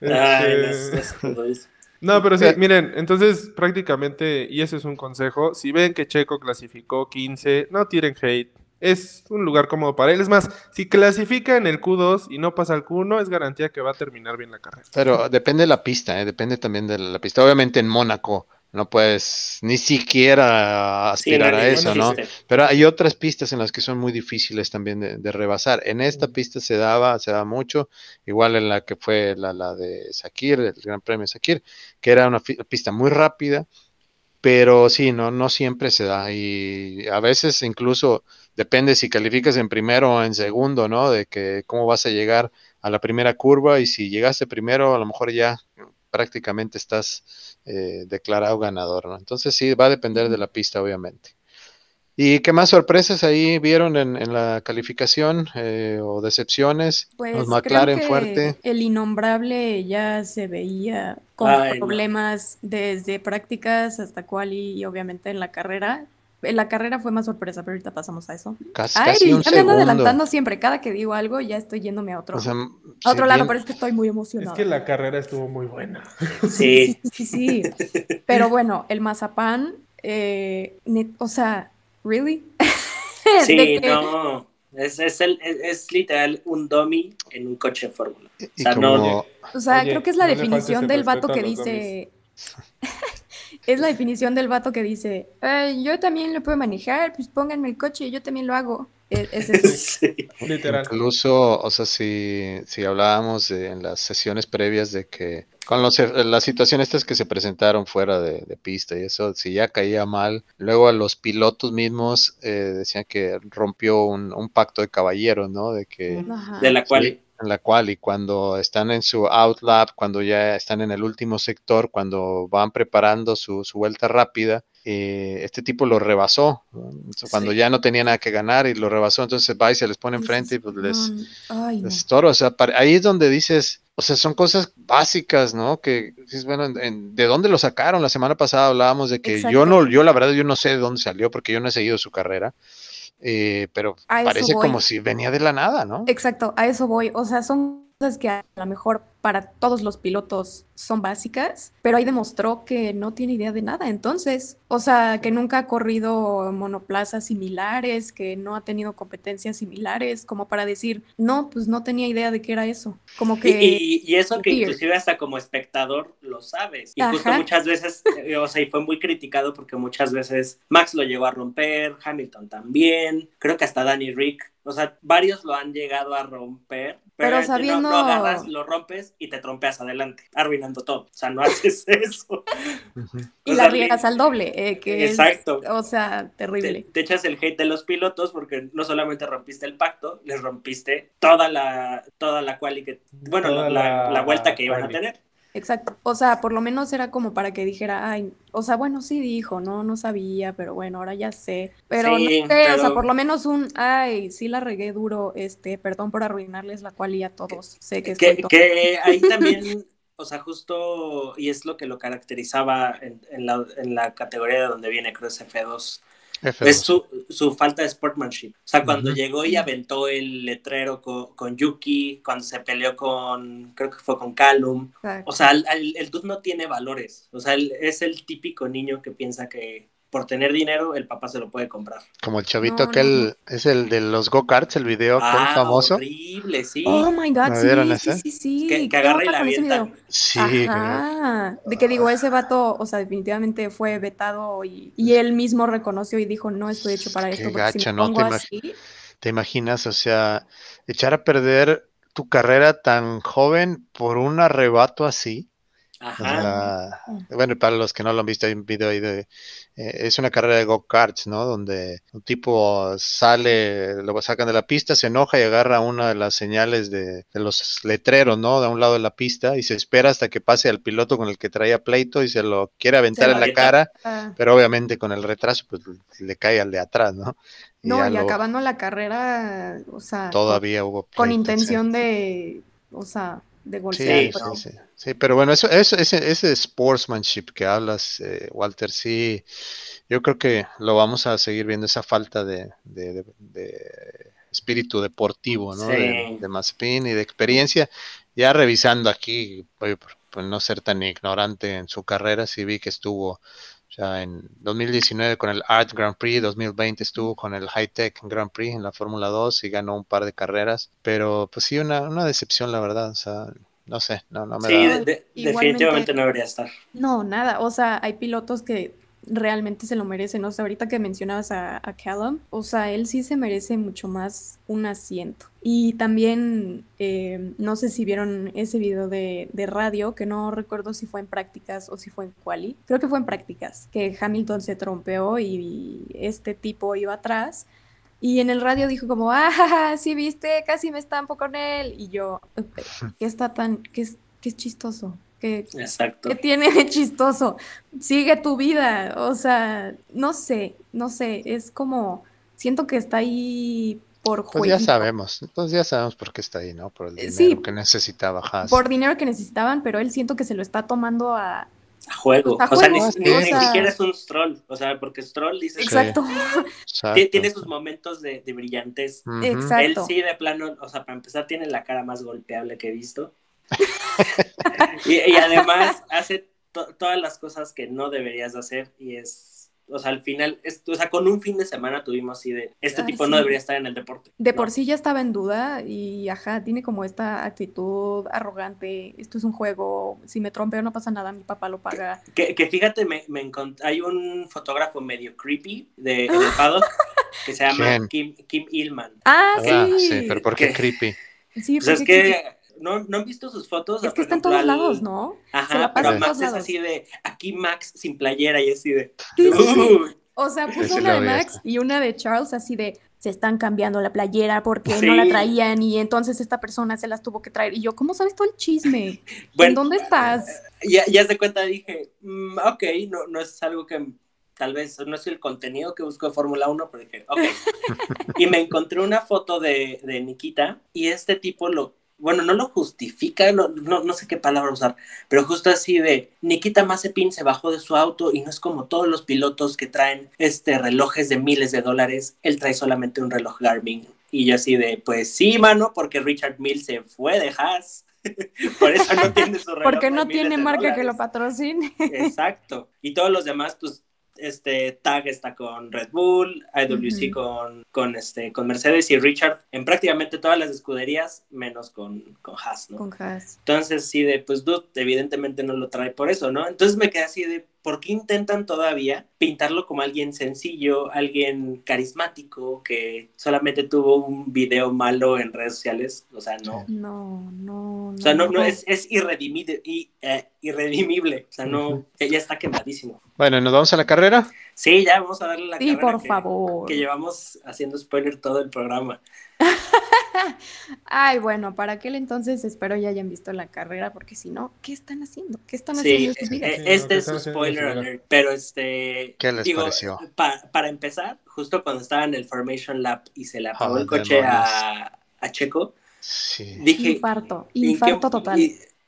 <laughs> Este. No, pero sí, miren, entonces prácticamente, y ese es un consejo, si ven que Checo clasificó 15, no tiren hate, es un lugar cómodo para él. Es más, si clasifica en el Q2 y no pasa al Q1, es garantía que va a terminar bien la carrera. Pero depende de la pista, ¿eh? depende también de la pista. Obviamente en Mónaco no puedes ni siquiera aspirar a eso, ¿no? Pero hay otras pistas en las que son muy difíciles también de, de rebasar. En esta pista se daba, se daba mucho, igual en la que fue la, la de Sakir, el Gran Premio Sakir, que era una pista muy rápida, pero sí, no, no siempre se da. Y a veces incluso depende si calificas en primero o en segundo, ¿no? De que cómo vas a llegar a la primera curva y si llegaste primero, a lo mejor ya prácticamente estás eh, declarado ganador, ¿no? Entonces sí, va a depender de la pista, obviamente. ¿Y qué más sorpresas ahí vieron en, en la calificación eh, o decepciones? Pues Los creo McLaren que fuerte. el innombrable ya se veía con Ay, no. problemas desde prácticas hasta quali y obviamente en la carrera. La carrera fue más sorpresa, pero ahorita pasamos a eso. Casi, Ay, casi un ya me ando adelantando siempre. Cada que digo algo ya estoy yéndome a otro, O sea, a otro lado, bien- pero es que estoy muy Es emocionada. que la carrera estuvo muy buena. Sí, sí, sí, sí. Pero bueno, el mazapán, eh, net- o sea, ¿really? <laughs> Sí, que- no. Es, es, el, es, es literal un dummy en un coche de fórmula. O sea, no- O sea, Oye, creo que es la no definición el del vato que dice. <laughs> Es la definición del vato que dice, yo también lo puedo manejar, pues pónganme el coche, yo también lo hago. E, es, eso. <laughs> Literal. Incluso, o sea, si, si hablábamos en las sesiones previas de que con los, las situaciones estas que se presentaron fuera de, pista y eso, si ya caía mal, luego a los pilotos mismos eh, decían que rompió un, un, pacto de caballeros, ¿no? De que... De la cual en la cual y cuando están en su outlap, cuando ya están en el último sector, cuando van preparando su, vuelta rápida, eh, este tipo lo rebasó, cuando ya no tenía nada que ganar y lo rebasó, entonces va y se les pone enfrente y pues les, les O sea, ahí es donde dices, o sea, son cosas básicas, ¿no? Que bueno, ¿de dónde lo sacaron? La semana pasada hablábamos de que yo no, yo la verdad, yo no sé de dónde salió porque yo no he seguido su carrera. Eh, pero parece como si venía de la nada, ¿no? Exacto, a eso voy. O sea, son cosas que a lo mejor para todos los pilotos son básicas, pero ahí demostró que no tiene idea de nada. Entonces, o sea, que nunca ha corrido monoplazas similares, que no ha tenido competencias similares, como para decir, no, pues no tenía idea de qué era eso. Como que... Y, eso que inclusive hasta como espectador lo sabes. Y justo muchas veces, eh, o sea, y fue muy criticado porque muchas veces Max lo llegó a romper, Hamilton también, creo que hasta Danny Rick o sea, varios lo han llegado a romper, pero, sabiendo... no, agarras, lo rompes y te trompeas adelante, arruinando todo. O sea, no <laughs> haces eso. y la riegas al doble, eh, que Exacto. o sea, terrible. Te, echas el hate de los pilotos porque no solamente rompiste el pacto, les rompiste toda la, toda la quali que, bueno, la, la, vuelta que iban a tener. Exacto. O sea, por lo menos era como para que dijera, ay, o sea, bueno, sí dijo, no, no sabía, pero bueno, ahora ya sé. Pero no sé, o sea, por lo menos un, ay, sí la regué duro, este, perdón por arruinarles la cual y a todos. Sé que, que, que ahí también, <laughs> o sea, justo, y es lo que lo caracterizaba en, en, la, en la categoría de donde viene, creo, ese F2 es su, su, falta de sportsmanship. O sea, cuando llegó y aventó el letrero con, con, Yuki, cuando se peleó con, creo que fue con Callum. O sea, el, el, el, dude no tiene valores. O sea, es el típico niño que piensa que, por tener dinero, el papá se lo puede comprar. Como el chavito que aquel, es el de los go-karts, el video ah, famoso. horrible, sí. Oh my god, sí, sí, sí, sí, Que, agarra y la avienta. Sí. Ajá. De que digo, ese vato, o sea, definitivamente fue vetado y, y él mismo reconoció y dijo, no estoy hecho para esto. Qué gacha, ¿no? te imaginas, o sea, echar a perder tu carrera tan joven por un arrebato así. Ajá. bueno, para los que no lo han visto, hay un video ahí de. Eh, es una carrera de go-karts, ¿no? Donde un tipo sale, lo sacan de la pista, se enoja y agarra una de las señales de, los letreros, ¿no? De un lado de la pista y se espera hasta que pase al piloto con el que traía pleito y se lo quiere aventar en la cara, ah. pero obviamente con el retraso, pues le cae al de atrás, ¿no? no, y acabando la carrera, o sea. Todavía hubo. con intención de. O sea de Sí, sí, sí, pero bueno, eso, eso, ese, ese sportsmanship que hablas, eh, Walter, sí, yo creo que lo vamos a seguir viendo, esa falta de, de, espíritu deportivo, ¿no? De, de y de experiencia. Ya revisando aquí, por, por, no ser tan ignorante en su carrera, sí vi que estuvo ya en 2019 con el Art Grand Prix, 2020 estuvo con el High Tech Grand Prix en la Fórmula 2 y ganó un par de carreras, pero pues sí, una, una decepción la verdad, o sea, no sé, no, no me sí, definitivamente no debería estar. No, nada, o sea, hay pilotos que realmente se lo merece, ¿no? O sea, ahorita que mencionabas a, a, Callum, o sea, él sí se merece mucho más un asiento. Y también, eh, no sé si vieron ese video de, de, radio, que no recuerdo si fue en prácticas o si fue en quali. Creo que fue en prácticas, que Hamilton se trompeó y, este tipo iba atrás. Y en el radio dijo como, ah, sí viste, casi me estampo con él. Y yo, <laughs> ¿qué está tan, qué es, qué es chistoso? ¿Qué, Exacto. tiene de chistoso? Sigue tu vida. O sea, no sé, no sé. Es como, siento que está ahí por juego. Pues ya sabemos, pues ya sabemos por qué está ahí, ¿no? Por el dinero que necesitaba Haas. Por dinero que necesitaban, pero él siento que se lo está tomando a, a juego. o sea, ni, siquiera es un Stroll. O sea, porque Stroll dice. Exacto. <laughs> Tiene sus momentos de, de brillantez. Exacto. Él sí, de plano, o sea, para empezar, tiene la cara más golpeable que he visto. <laughs> y, además hace todas las cosas que no deberías hacer y es o sea, al final, o sea, con un fin de semana tuvimos así de, este tipo no debería estar en el deporte. De por sí ya estaba en duda y, ajá, tiene como esta actitud arrogante, esto es un juego, si me trompeo no pasa nada, mi papá lo paga. Que, que fíjate, me, me encontré, hay un fotógrafo medio creepy de, en el paddock que se llama Kim, Kim Illman. Ah, ah sí. pero ¿por qué creepy? Sí, pues es que no, no han visto sus fotos. Es que está en todos lados, ¿no? Ajá, pero Max es así de, aquí Max sin playera y así de... O sea, puso una de Max y una de Charles así de, se están cambiando la playera porque no la traían y entonces esta persona se las tuvo que traer. Y yo, ¿cómo sabes todo el chisme? <laughs> ¿En dónde estás? Ya, ya se cuenta, dije, mm, ok, no, no es algo que tal vez no es el contenido que busco de Fórmula 1, pero dije, ok. <laughs> y me encontré una foto de, de Nikita y este tipo lo bueno, no lo justifica, no, no, sé qué palabra usar, pero justo así de Nikita Mazepin se bajó de su auto y no es como todos los pilotos que traen este relojes de miles de dólares, él trae solamente un reloj Garmin. Y yo así de, pues sí, mano, porque Richard Mill se fue de Haas. <laughs> Por eso no tiene su <laughs> reloj. Porque no tiene marca que lo patrocine. <laughs> Exacto. Y todos los demás, pues este Tag está con Red Bull, IWC con, con, este, con Mercedes y Richard en prácticamente todas las escuderías, menos con, con Haas, ¿no? Con Haas. Entonces, sí, de, pues Dude evidentemente no lo trae por eso, ¿no? Entonces me quedé así de, ¿por qué intentan todavía pintarlo como alguien sencillo, alguien carismático, que solamente tuvo un video malo en redes sociales? O sea, no. No, no. O sea, no, no, es, es irredimible, y, eh, irredimible. O sea, no, ya está quemadísimo. Bueno, ¿nos vamos a la carrera? Sí, ya vamos a darle la sí, por favor. Que llevamos haciendo spoiler todo el programa. <laughs> <laughs> Ay, bueno, para aquel entonces espero ya hayan visto la carrera, porque si no, ¿qué están haciendo? ¿Qué están haciendo? Sí, eh, este es un spoiler alert, pero este. ¿Qué les pareció? para empezar, justo cuando estaba en el Formation Lab y se le apagó el coche a, a, Checo, dije. Infarto, infarto total.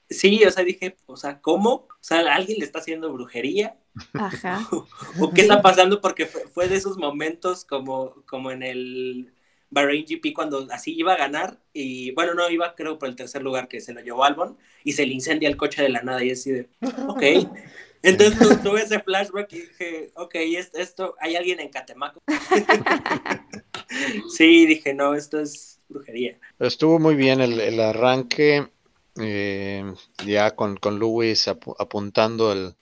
sí, o sea, dije, o sea, ¿cómo? O sea, ¿alguien le está haciendo brujería? Ajá. <laughs> ¿O qué está pasando? Porque fue, de esos momentos como, como en el Bahrain GP cuando así iba a ganar y bueno, no, iba creo por el tercer lugar que se lo llevó Albon y se le incendia el coche de la nada y así de, ok. <laughs> Entonces tuve ese flashback y dije, ok, esto, hay alguien en Catemaco. <laughs> sí, dije, no, esto es brujería. Estuvo muy bien el, arranque, eh, ya con, con Lewis apuntando el,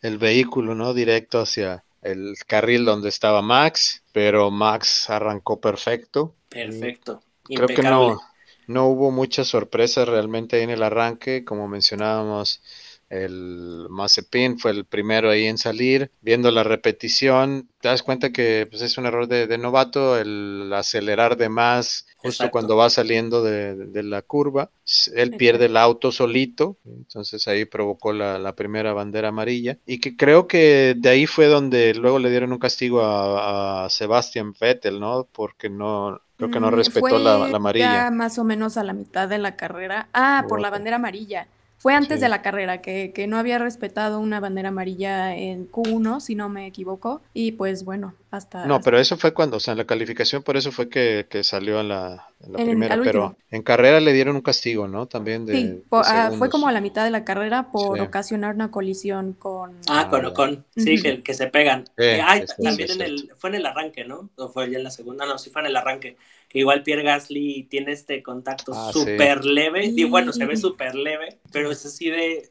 el vehículo, ¿no? Directo hacia el carril donde estaba Max, pero Max arrancó perfecto. Perfecto. Creo que no, no hubo muchas sorpresas realmente en el arranque, como mencionábamos. El Mazepin fue el primero ahí en salir. Viendo la repetición, te das cuenta que pues, es un error de, novato el acelerar de más justo cuando va saliendo de, la curva. Él pierde el auto solito, entonces ahí provocó la, primera bandera amarilla. Y que creo que de ahí fue donde luego le dieron un castigo a, Sebastian Vettel, ¿no? Porque no, Creo que no mm, respetó la, amarilla. Ya más o menos a la mitad de la carrera. Ah, por la bandera amarilla. Fue antes de la carrera, que, que, no había respetado una bandera amarilla en Q1, si no me equivoco. Y pues bueno, hasta... No, pero eso fue cuando, o sea, en la calificación por eso fue que, que salió en la, primera, pero en carrera le dieron un castigo, ¿no? También de... Sí, ah, fue como a la mitad de la carrera por ocasionar una colisión con... Ah, con Ocon, sí, que, que, se pegan. ah, también en el, fue en el arranque, ¿no? O fue ya en la segunda, no, sí fue en el arranque que igual Pierre Gasly tiene este contacto ah, súper leve, y bueno, se ve súper leve, pero es así de,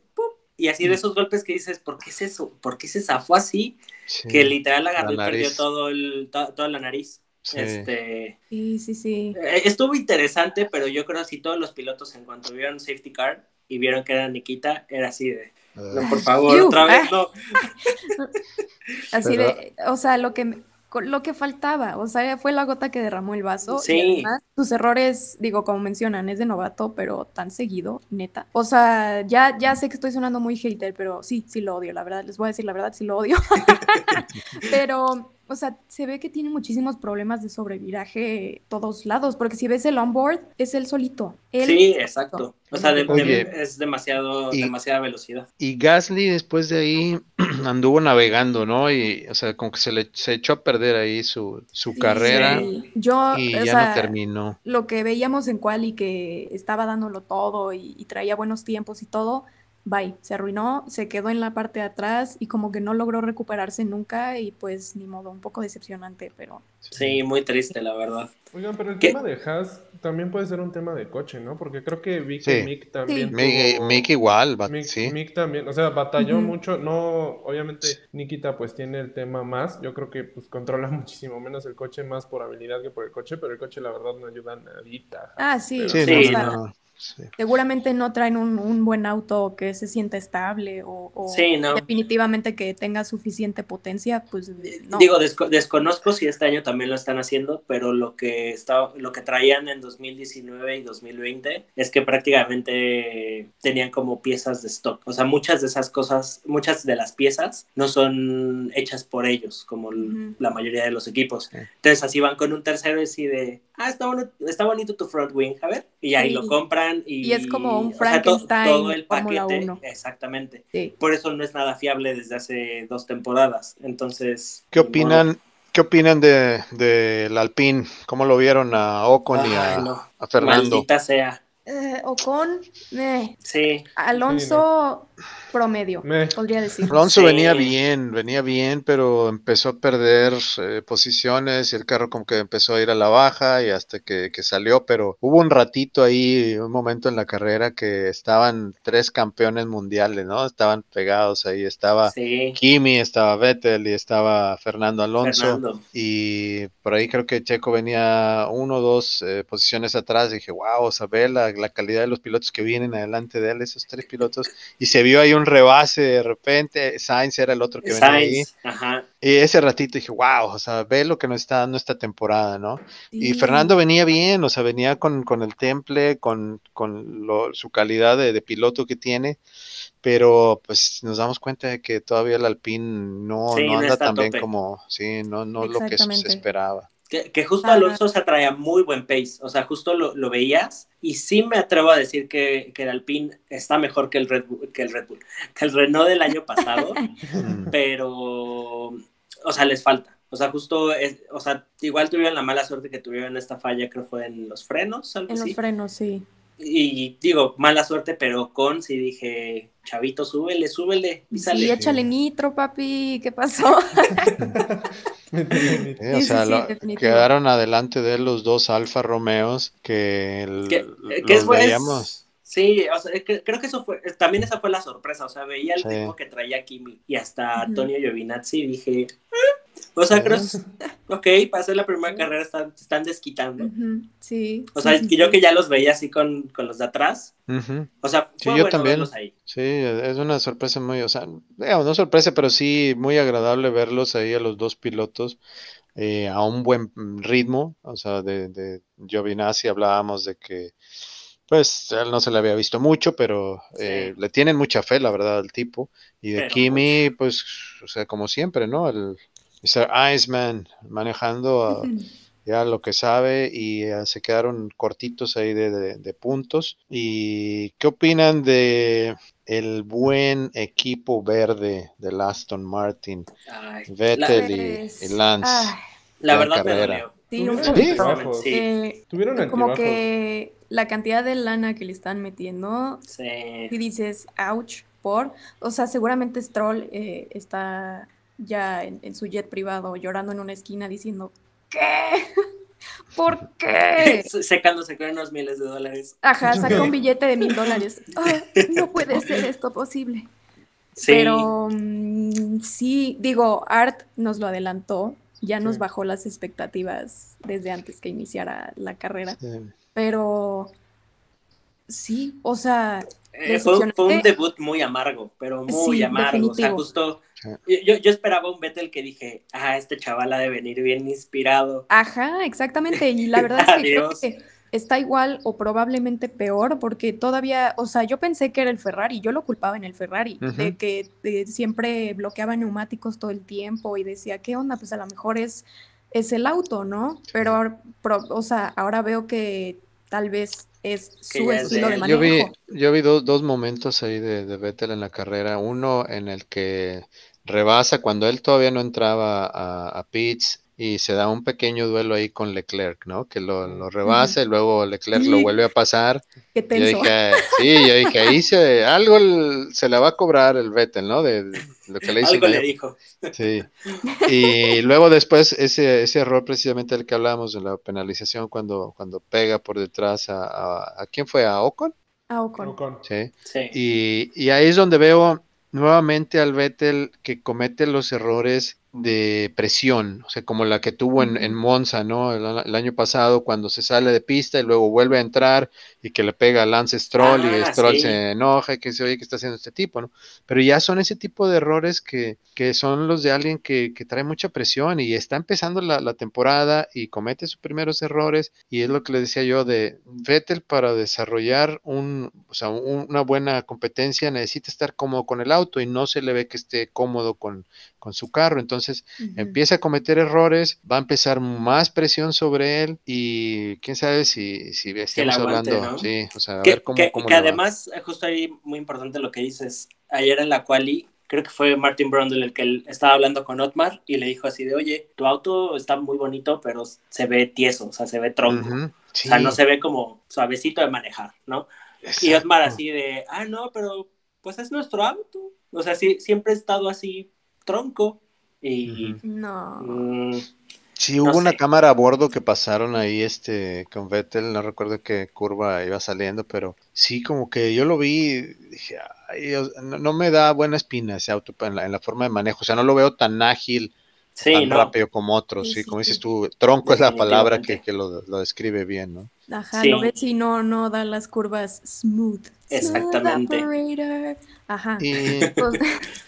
y así de esos golpes que dices, ¿por qué es eso? ¿Por qué se zafó así? Que literal agarró y perdió todo el, toda la nariz. Sí. Este, sí, sí, sí. Eh, estuvo interesante, pero yo creo que si todos los pilotos en cuanto vieron safety car y vieron que era Nikita, era así de, no, por favor, otra vez no. <laughs> Así de, o sea, lo que lo que faltaba, o sea, fue la gota que derramó el vaso. Sí. Y además, sus errores, digo, como mencionan, es de novato, pero tan seguido, neta. O sea, ya, ya sé que estoy sonando muy hater, pero sí, sí lo odio, la verdad, les voy a decir la verdad, sí lo odio. <laughs> pero o sea, se ve que tiene muchísimos problemas de sobreviraje todos lados, porque si ves el onboard, es él solito. sí, exacto. O sea, es demasiado, demasiada velocidad. Y Gasly después de ahí <clears throat> anduvo navegando, ¿no? Y, o sea, como que se le se echó a perder ahí su, su carrera. Yo, y ya no terminó. Lo que veíamos en Quali que estaba dándolo todo y traía buenos tiempos y todo, bye, se arruinó, se quedó en la parte de atrás y como que no logró recuperarse nunca y pues ni modo, un poco decepcionante, pero... Sí, muy triste, la verdad. Oigan, pero el ¿Qué? tema de Haas también puede ser un tema de coche, ¿no? Porque creo que Vic Sí. y Mick también. Mick, tuvo- Mick igual, Mick, sí. Mick también, o sea, batalló mucho, no, obviamente Nikita pues tiene el tema más, yo creo que pues controla <laughs> muchísimo menos el coche, más por habilidad que por el coche, pero el coche la verdad no ayuda nadita. Ah, sí, Sí, o Sí, sea, no, no, sí. seguramente no traen un, un buen auto que se sienta estable o, o Sí, no. definitivamente que tenga suficiente potencia, pues no. Digo, desco- desconozco si este año también lo están haciendo, pero lo que está, lo que traían en 2019 y 2020 es que prácticamente tenían como piezas de stock. O sea, muchas de esas cosas, muchas de las piezas no son hechas por ellos, como l- Ujú. la mayoría de los equipos. Sí. Entonces así van con un tercero y así de, ah, está, bueno, está bonito tu front wing, a ver. Y ahí Sí. lo compran y... Y es como un o sea, to- Frankenstein todo el Fórmula paquete, 1. exactamente. Sí. Por eso no es nada fiable desde hace dos temporadas. Entonces... ¿Qué modo. opinan? ¿Qué opinan de del Alpine? ¿Cómo lo vieron a Ocon y a, Ay, no. a Fernando? Maldita sea. Eh, Ocon, eh, Sí, Alonso promedio, Me- podría decir. Alonso Sí. venía bien, venía bien, pero empezó a perder eh, posiciones y el carro como que empezó a ir a la baja y hasta que, que salió, pero hubo un ratito ahí, un momento en la carrera que estaban tres campeones mundiales, ¿no? Estaban pegados ahí, estaba sí. Kimi, estaba Vettel y estaba Fernando Alonso. Fernando. Y por ahí creo que Checo venía uno o dos eh, posiciones atrás. Dije, wow, o sea, ve la, la calidad de los pilotos que vienen adelante de él, esos tres pilotos. Y se vio ahí un rebase de repente. Sainz era el otro que venía ahí. Ajá. Y ese ratito dije, wow, o sea, ve lo que nos está dando esta temporada, ¿no? Y. Fernando venía bien, o sea, venía con, con el temple, con, con lo- su calidad de, de piloto que tiene, pero pues nos damos cuenta de que todavía el Alpine no, Sí, no anda tan bien como, sí, no, no lo que se esperaba. Que, que justo. Alonso se traía muy buen pace. O sea, justo lo, lo veías. Y sí me atrevo a decir que, que el Alpine está mejor que el Red Bull, que el Red Bull, que el Renault del año pasado. <laughs> Pero, o sea, les falta. O sea, justo, es- o sea, igual tuvieron la mala suerte que tuvieron esta falla, creo fue en los frenos, algo En los frenos, sí. Y digo, mala suerte, pero con sí dije, chavito, súbele, súbele, y Sí, sale. échale nitro, papi, ¿qué pasó? <laughs> Sí, o Sí, sea, sí, sí, lo- quedaron adelante de él los dos Alfa Romeos que, el- que, los que es, es- veíamos. Sí, o sea, que- creo que eso fue, también esa fue la sorpresa, o sea, veía el Sí. ritmo que traía Kimi y hasta. Antonio Giovinazzi y dije. O sea, creo, ok, para hacer la primera carrera están, están desquitando. Sí. O sea, sí, que yo que ya los veía así con, con los de atrás, o sea, Sí, yo bueno también. verlos ahí. Sí, es una sorpresa muy, o sea, digamos, no sorpresa, pero sí muy agradable verlos ahí a los dos pilotos eh, a un buen ritmo, o sea, de, de Giovinazzi hablábamos de que, pues, a él no se le había visto mucho, pero eh, le tienen mucha fe, la verdad, al tipo, y de Pero Kimi, pues, o sea, como siempre, ¿no? El Mr. Iceman manejando a- <laughs> ya lo que sabe y eh, se quedaron cortitos ahí de, de- de puntos. ¿Y qué opinan de el buen equipo verde del Aston Martin? Ay, Vettel la, y, y Lance. ay, la verdad me carrera. dolió. sí, un poquito. Sí. Eh, Tuvieron como que la cantidad de lana que le están metiendo, Sí. y dices, ouch, por, o sea, seguramente Stroll eh, está ya en, en su jet privado llorando en una esquina diciendo, ¿qué? <laughs> ¿Por qué? <laughs> Secándose con unos miles de dólares. Ajá, <laughs> saca un billete de mil dólares. Ah, no puede ser esto posible. Sí. Pero mm, sí, digo, Art nos lo adelantó, ya nos Sí. bajó las expectativas desde antes que iniciara la carrera, Sí. pero sí, o sea, Eh, fue, fue un debut muy amargo, pero muy Sí, amargo. O sea, justo. Yo, yo esperaba un Vettel que dije, ah, este chaval ha de venir bien inspirado. Ajá, exactamente. Y la <laughs> verdad es que creo que está igual o probablemente peor porque todavía, o sea, yo pensé que era el Ferrari, yo lo culpaba en el Ferrari, de que de- siempre bloqueaba neumáticos todo el tiempo y decía, ¿qué onda? Pues a lo mejor es, es el auto, ¿no? Pero, pro- o sea, ahora veo que tal vez es Que su ya es estilo de de él. Yo vi, yo vi dos, dos momentos ahí de, de Vettel en la carrera. Uno en el que rebasa cuando él todavía no entraba a, a pits y se da un pequeño duelo ahí con Leclerc, ¿no? Que lo, lo rebasa y luego Leclerc lo vuelve a pasar Qué Yo tenso. dije, sí, yo dije, ahí se, algo el- se le va a cobrar el Vettel, ¿no? De, de lo que le hizo. Algo le dijo. Sí. Y luego después ese, ese error precisamente del que hablábamos de la penalización cuando, cuando pega por detrás a, a, ¿a quién fue? ¿A Ocon? Ah, Ocon. Ocon. Sí. Sí. Y, y ahí es donde veo nuevamente al Vettel que comete los errores de presión, o sea, como la que tuvo en, en Monza, ¿no? El, el año pasado cuando se sale de pista y luego vuelve a entrar y que le pega a Lance Stroll y Ah, Stroll sí. se enoja y que se oye que está haciendo este tipo, ¿no? Pero ya son ese tipo de errores que, que son los de alguien que, que trae mucha presión y está empezando la, la temporada y comete sus primeros errores y es lo que le decía yo de Vettel para desarrollar un, o sea, un- una buena competencia necesita estar cómodo con el auto y no se le ve que esté cómodo con, con su carro, entonces empieza a cometer errores, va a empezar más presión sobre él y quién sabe si, si estamos aguante, hablando, ¿no? sí, o sea, a Que, ver cómo, que- cómo que le va. además, justo ahí, muy importante lo que dices, ayer en la quali, creo que fue Martin Brundle el que él estaba hablando con Otmar y le dijo así de, oye, tu auto está muy bonito, pero se ve tieso, o sea, se ve tronco. O sí, sea, no se ve como suavecito de manejar, ¿no? Y. Otmar así de, ah, no, pero pues es nuestro auto. O sea, sí, siempre he estado así tronco. Y. No. mm, Sí, No hubo una sé. cámara a bordo que pasaron ahí este con Vettel, no recuerdo qué curva iba saliendo, pero sí como que yo lo vi, dije, "Ay, Dios, no, no me da buena espina ese auto en la, en la forma de manejo, o sea, no lo veo tan ágil, sí, tan no. rápido como otros, Sí, sí, sí, como dices tú, tronco es la palabra que, que lo, lo describe bien, ¿no? Ajá, Sí. lo ves y no, no da las curvas smooth. Smooth Exactamente. operator. Ajá. Y <laughs>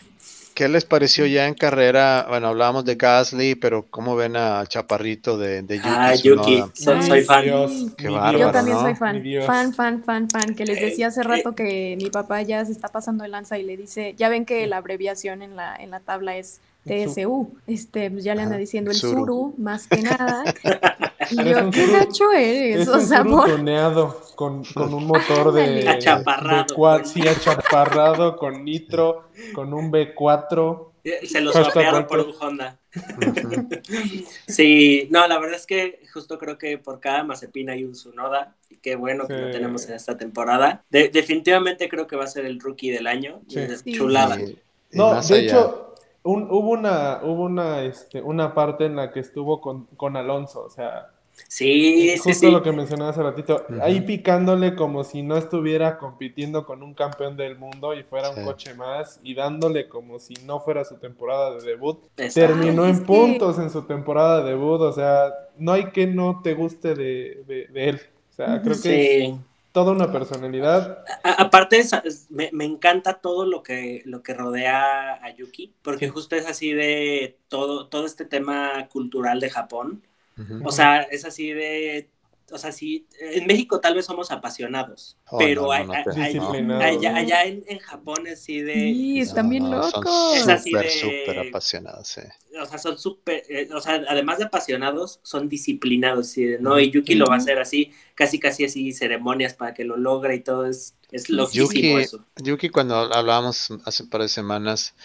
¿qué les pareció ya en carrera? Bueno, hablábamos de Gasly, pero ¿cómo ven al chaparrito de, de Yuki Ah? Yuki, soy sí. fan. Dios, Qué bárbaro, Yo también ¿no? soy fan, fan, fan, fan, fan, que les decía hace eh. rato que mi papá ya se está pasando de lanza y le dice, ya ven que la abreviación en la, en la tabla es TSU, este, pues ya le anda diciendo el Suru. Suru, más que nada, <laughs> y yo, ¿qué gacho eres? Es O un sea, con, con un motor de. Achaparrado, de cua- con- sí, achaparrado con nitro, con un B4. Eh, Se lo Hashtag swapearon por un Honda. Sí, no, la verdad es que justo creo que por cada Mazepin hay un Sunoda. Y qué bueno que Sí. lo tenemos en esta temporada. De- definitivamente creo que va a ser el rookie del año. Sí. Es Sí. Chulada. No, de allá. hecho, un- hubo una, hubo una, este, una parte en la que estuvo con, con Alonso, o sea, Sí, sí, justo sí. lo que mencionaba hace ratito, ahí picándole como si no estuviera compitiendo con un campeón del mundo y fuera Sí. un coche más y dándole como si no fuera su temporada de debut. Exacto. Terminó en que- puntos en su temporada de debut, o sea, no hay que no te guste de, de- de él. O sea, creo que. Toda una personalidad. A- aparte, me, me encanta todo lo que, lo que rodea a Yuki, porque Sí. justo es así de todo, todo este tema cultural de Japón. O sea, es así de. O sea, sí, en México tal vez somos apasionados, Oh, pero no, no, no allá, en, en Japón es así de. Sí, están No, bien locos. Es así Súper, de- súper apasionados, sí. O sea, son súper. eh, o sea, además de apasionados, son disciplinados, de, ¿no? Y Yuki lo va a hacer así, casi, casi así, ceremonias para que lo logre y todo. Es, es loquísimo Yuki, eso. Yuki, cuando hablábamos hace un par de semanas,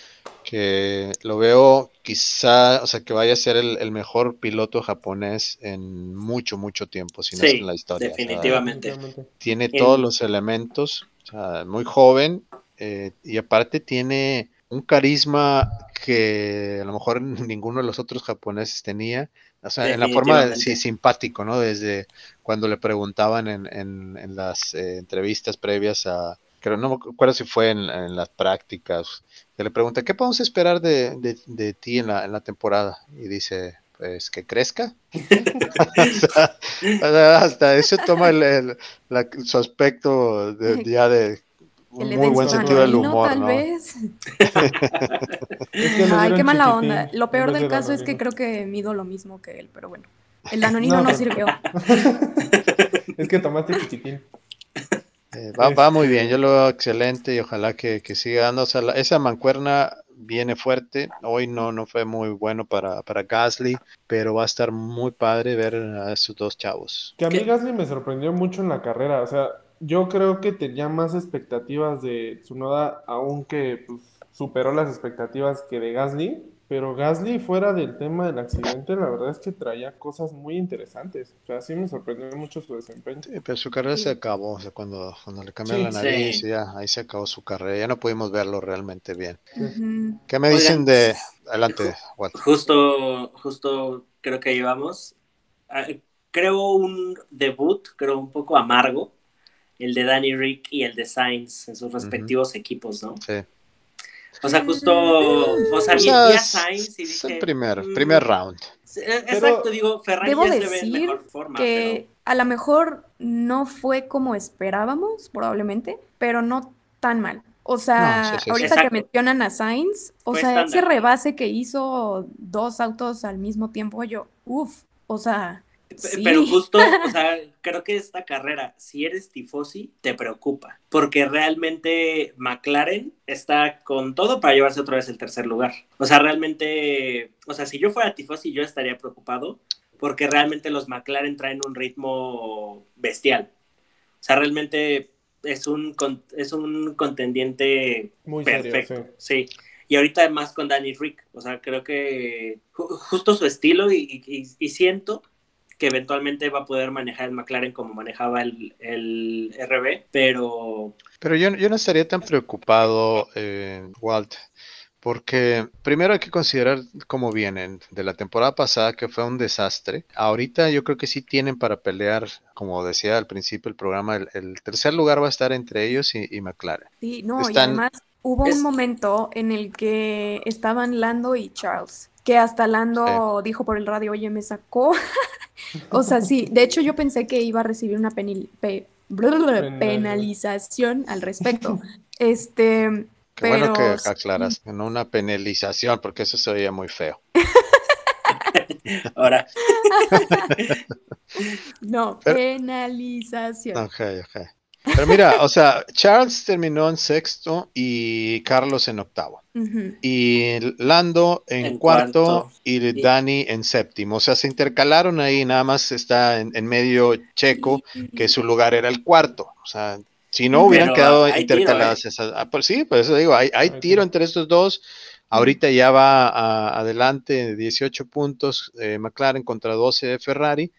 que lo veo quizá, o sea, que vaya a ser el, el mejor piloto japonés en mucho, mucho tiempo, si no es Sí, en la historia. O sea, definitivamente. tiene En- todos los elementos, o sea, muy joven, eh, y aparte tiene un carisma que a lo mejor <laughs> ninguno de los otros japoneses tenía, o sea, en la forma de, sí, simpático, ¿no? Desde cuando le preguntaban en, en- en las eh, entrevistas previas a, creo, no me acuerdo si fue en, en las prácticas, que le pregunta, ¿qué podemos esperar de, de- de ti en la, en la temporada? Y dice, pues que crezca. <laughs> Hasta eso toma el, el- la- su aspecto de, <laughs> ya de un muy buen sentido del humor, tal ¿no? vez. Es que le Ay, qué mala chiquitín onda. Lo peor del de caso es que creo que mido lo mismo que él, pero bueno. El danonino No, no, sirvió. <laughs> Es que tomaste chiquitín. Eh, va, va muy bien, yo lo veo excelente y ojalá que, que siga dando. O sea, la- esa mancuerna viene fuerte. Hoy no, no fue muy bueno para, para Gasly, pero va a estar muy padre ver a esos dos chavos. Que a mí ¿Qué? Gasly me sorprendió mucho en la carrera. O sea, yo creo que tenía más expectativas de Tsunoda, aunque pues, superó las expectativas que de Gasly. Pero Gasly fuera del tema del accidente, la verdad es que traía cosas muy interesantes. O sea, sí me sorprendió mucho su desempeño. Sí, pero su carrera se acabó, o sea, cuando, cuando le cambiaron Sí. la nariz, Sí. ya ahí se acabó su carrera, ya no pudimos verlo realmente bien. ¿Qué me Oigan, dicen de... Adelante, Walt. Justo, justo creo que llevamos. ah, Creo un debut, creo un poco amargo, el de Danny Rick y el de Sainz en sus respectivos equipos, ¿no? Sí. O sea, justo, o sea, O vi, sea, vi a es- Sainz y es dije... el primer, mm, primer round. eh, Exacto, digo, Ferrari Debo ya se ve en decir mejor forma, que a lo mejor no fue como esperábamos, probablemente, pero no tan mal. O sea, No, sí, sí, sí. ahorita Exacto. que mencionan a Sainz, o Fue sea, ese rebase que hizo dos autos al mismo tiempo, yo, uff, o sea, sí. Pero justo, o sea, <laughs> creo que esta carrera, si eres tifosi, te preocupa, porque realmente McLaren está con todo para llevarse otra vez el tercer lugar. O sea, realmente, o sea, si yo fuera tifosi, yo estaría preocupado, porque realmente los McLaren traen un ritmo bestial. O sea, realmente es un, es un contendiente Muy serio, perfecto. sí. Sí. Y ahorita además con Danny Rick, o sea, creo que ju- justo su estilo y, y- y siento que eventualmente va a poder manejar el McLaren como manejaba el, el RB, pero Pero yo, yo no estaría tan preocupado, eh, Walt, porque primero hay que considerar cómo vienen de la temporada pasada, que fue un desastre. Ahorita yo creo que sí tienen para pelear, como decía al principio el programa, el, el tercer lugar va a estar entre ellos y, y McLaren. Sí, no, y además hubo Es- un momento en el que estaban Lando y Charles, que hasta Lando dijo por el radio, oye, me sacó. <laughs> o sea, sí, de hecho yo pensé que iba a recibir una penil- pe- Penal- penalización al <laughs> respecto. Este, Qué bueno Pero- que aclaras, no una penalización, porque eso se veía muy feo. <laughs> ahora no, Pero- penalización. Ok, ok. Pero mira, o sea, Charles terminó en sexto y Carlos en octavo. Y Lando en, En cuarto, cuarto. y Dani en séptimo. O sea, se intercalaron ahí, nada más está en, en medio Checo, que su lugar era el cuarto. O sea, si no Pero hubieran quedado hay tiro, intercaladas ¿eh? esas. ah, pues sí, por eso digo, hay, tiro tiro. entre estos dos. Ahorita ya va a- adelante 18 puntos eh, McLaren contra 12 de Ferrari,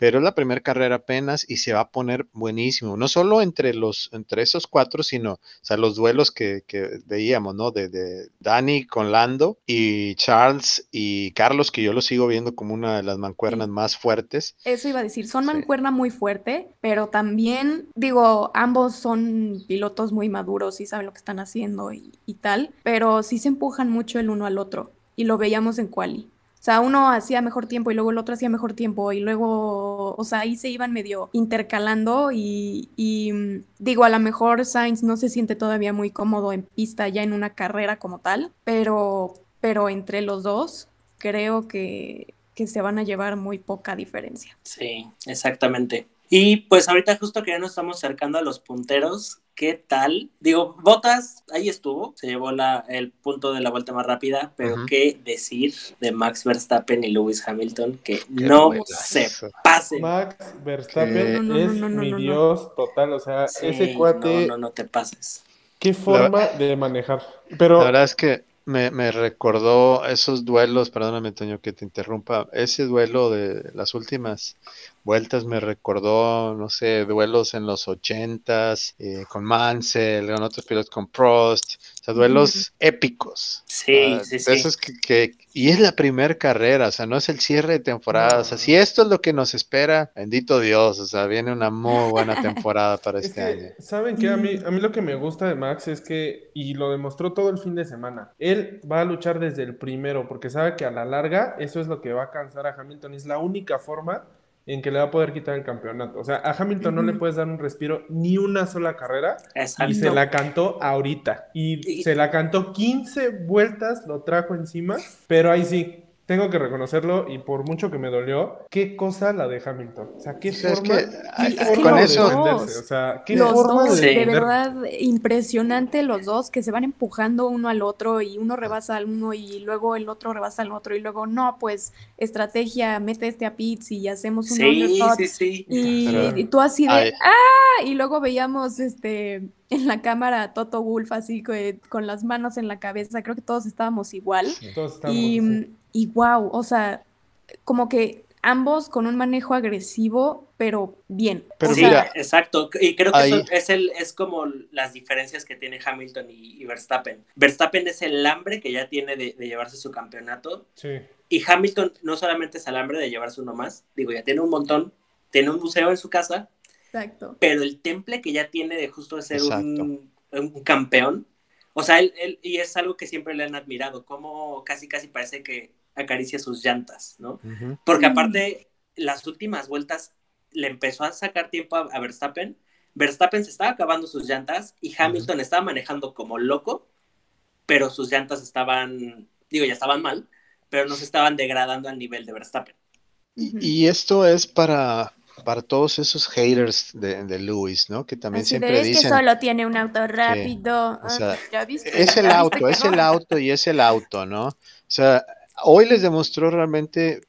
pero es la primera carrera apenas y se va a poner buenísimo. No solo entre los entre esos cuatro, sino o sea, los duelos que, que veíamos, ¿no? De, de Dani con Lando y Charles y Carlos, que yo lo sigo viendo como una de las mancuernas Sí. más fuertes. Eso iba a decir, son Sí. mancuerna muy fuerte, pero también, digo, ambos son pilotos muy maduros y saben lo que están haciendo y, y tal, pero sí se empujan mucho el uno al otro y lo veíamos en quali. O sea, uno hacía mejor tiempo y luego el otro hacía mejor tiempo y luego, o sea, ahí se iban medio intercalando y, y, mm, digo, a lo mejor Sainz no se siente todavía muy cómodo en pista ya en una carrera como tal, pero, pero entre los dos creo que, que se van a llevar muy poca diferencia. sí, exactamente. Y pues ahorita justo que ya nos estamos acercando a los punteros, ¿qué tal? Digo, Botas, ahí estuvo, se llevó la, el punto de la vuelta más rápida, pero. ¿qué decir de Max Verstappen y Lewis Hamilton? Que no se pasen. Max Verstappen No, no, es no, no, mi no, no. dios total. O sea, Sí, ese cuate, No, no, no te pases. qué forma de manejar. Pero La verdad es que me, me recordó esos duelos, perdóname, Toño, que te interrumpa, ese duelo de las últimas vueltas me recordó, no sé, duelos en los ochentas, eh, con Mansell, con otros pilotos, con Prost, o sea, duelos épicos. Sí, Ah, sí, sí. esos que, que- y es la primera carrera, o sea, no es el cierre de temporada, o sea, si esto es lo que nos espera, bendito Dios, o sea, viene una muy buena temporada para Es este que, año. ¿saben qué? A mí, a mí lo que me gusta de Max es que, y lo demostró todo el fin de semana, él va a luchar desde el primero, porque sabe que a la larga eso es lo que va a cansar a Hamilton. Es la única forma en que le va a poder quitar el campeonato. O sea, a Hamilton no le puedes dar un respiro ni una sola carrera. Exacto. Y se la cantó ahorita. Y Y- se la cantó 15 vueltas, lo trajo encima, pero ahí sí, tengo que reconocerlo y por mucho que me dolió, qué cosa la de Hamilton. O sea, qué forma, es que, qué es forma que de los defenderse. dos, O sea, qué Los forma dos, de verdad, impresionante los dos que se van empujando uno al otro y uno rebasa al uno y luego el otro rebasa al otro y luego no, pues estrategia, mete este a Pitts y hacemos un Sí, sí, sí. y, Pero- y tú así de Ay. ¡ah! Y luego veíamos este en la cámara a Toto Wolf así con las manos en la cabeza, creo que todos estábamos igual. Todos estamos Y. y wow, o sea, como que ambos con un manejo agresivo, pero bien. Pero o Sí, sea, mira, exacto. Y creo que ahí- eso es, el, es como las diferencias que tiene Hamilton y, y Verstappen. Verstappen es el hambre que ya tiene de, de llevarse su campeonato. Sí. Y Hamilton no solamente es el hambre de llevarse uno más, digo, ya tiene un montón, tiene un museo en su casa, exacto. pero el temple que ya tiene de justo de ser un, un campeón, o sea, él, él- y es algo que siempre le han admirado, como casi casi parece que acaricia sus llantas, ¿no? Porque Mm. aparte, las últimas vueltas le empezó a sacar tiempo a, a Verstappen. Verstappen se estaba acabando sus llantas y Hamilton estaba manejando como loco, pero sus llantas estaban, digo, ya estaban mal, pero no se estaban degradando al nivel de Verstappen. Y esto es para, para todos esos haters de, de Lewis, ¿no? Que también Así de, siempre es que dicen, solo tiene un auto rápido. o sea, Ah, ¿ya viste? es el ¿Ya auto, que es el <laughs> auto y es el auto, ¿no? O sea, hoy les demostró realmente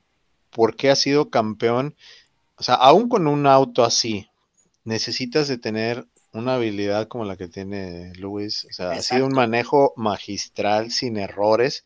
por qué ha sido campeón. O sea, aún con un auto así, necesitas de tener una habilidad como la que tiene Lewis. O sea, ha sido un manejo magistral, sin errores.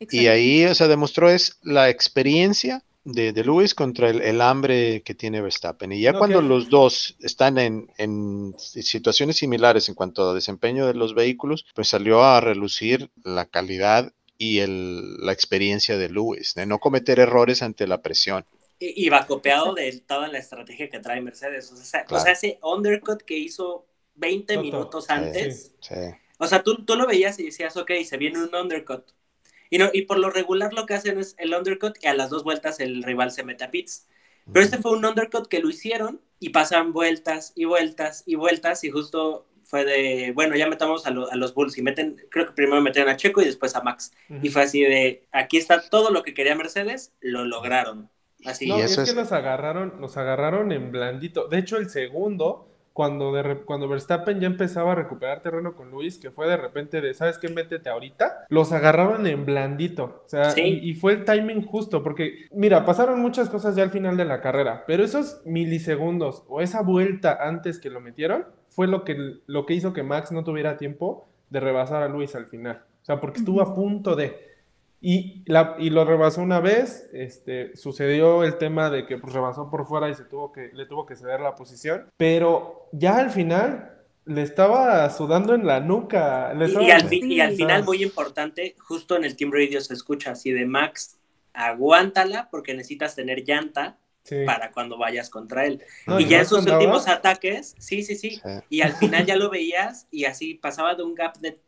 Y ahí, o sea, demostró es la experiencia de, de Lewis contra el, el hambre que tiene Verstappen. Y ya cuando los dos están en, en situaciones similares en cuanto a desempeño de los vehículos, pues salió a relucir la calidad y el- la experiencia de Lewis, de no cometer errores ante la presión. Y, y va copiado de toda la estrategia que trae Mercedes. O sea, o Claro. sea, ese undercut que hizo 20 Toto, minutos sí. antes. Sí. O sea, tú, tú lo veías y decías, ok, se viene un undercut. Y, no, y por lo regular lo que hacen es el undercut y a las dos vueltas el rival se mete a pits. Pero este fue un undercut que lo hicieron y pasan vueltas y vueltas y vueltas y justo fue de, bueno, ya metamos a, lo- a los Bulls y meten, creo que primero metieron a Checo y después a Max. Y fue así de, aquí está todo lo que quería Mercedes, lo lograron. Así. No, Y es eso que es- los agarraron, los agarraron en blandito. De hecho, el segundo, cuando, de cuando Verstappen ya empezaba a recuperar terreno con Luis, que fue de repente de, ¿sabes qué? Métete ahorita. Los agarraron en blandito. O sea, Sí. y, y fue el timing justo, porque, mira, pasaron muchas cosas ya al final de la carrera, pero esos milisegundos o esa vuelta antes que lo metieron fue lo que, lo que hizo que Max no tuviera tiempo de rebasar a Luis al final. O sea, porque estuvo a punto de... Y, la, y lo rebasó una vez, este, sucedió el tema de que pues, rebasó por fuera y se tuvo que, le tuvo que ceder la posición, pero ya al final le estaba sudando en la nuca. le Y, al, y final, muy importante, justo en el Team Radio se escucha así de Max, aguántala porque necesitas tener llanta Sí. para cuando vayas contra él. No, y ya en sus andaba- últimos ataques, sí, sí, sí. Sí. Y al final ya lo veías y así pasaba de un gap de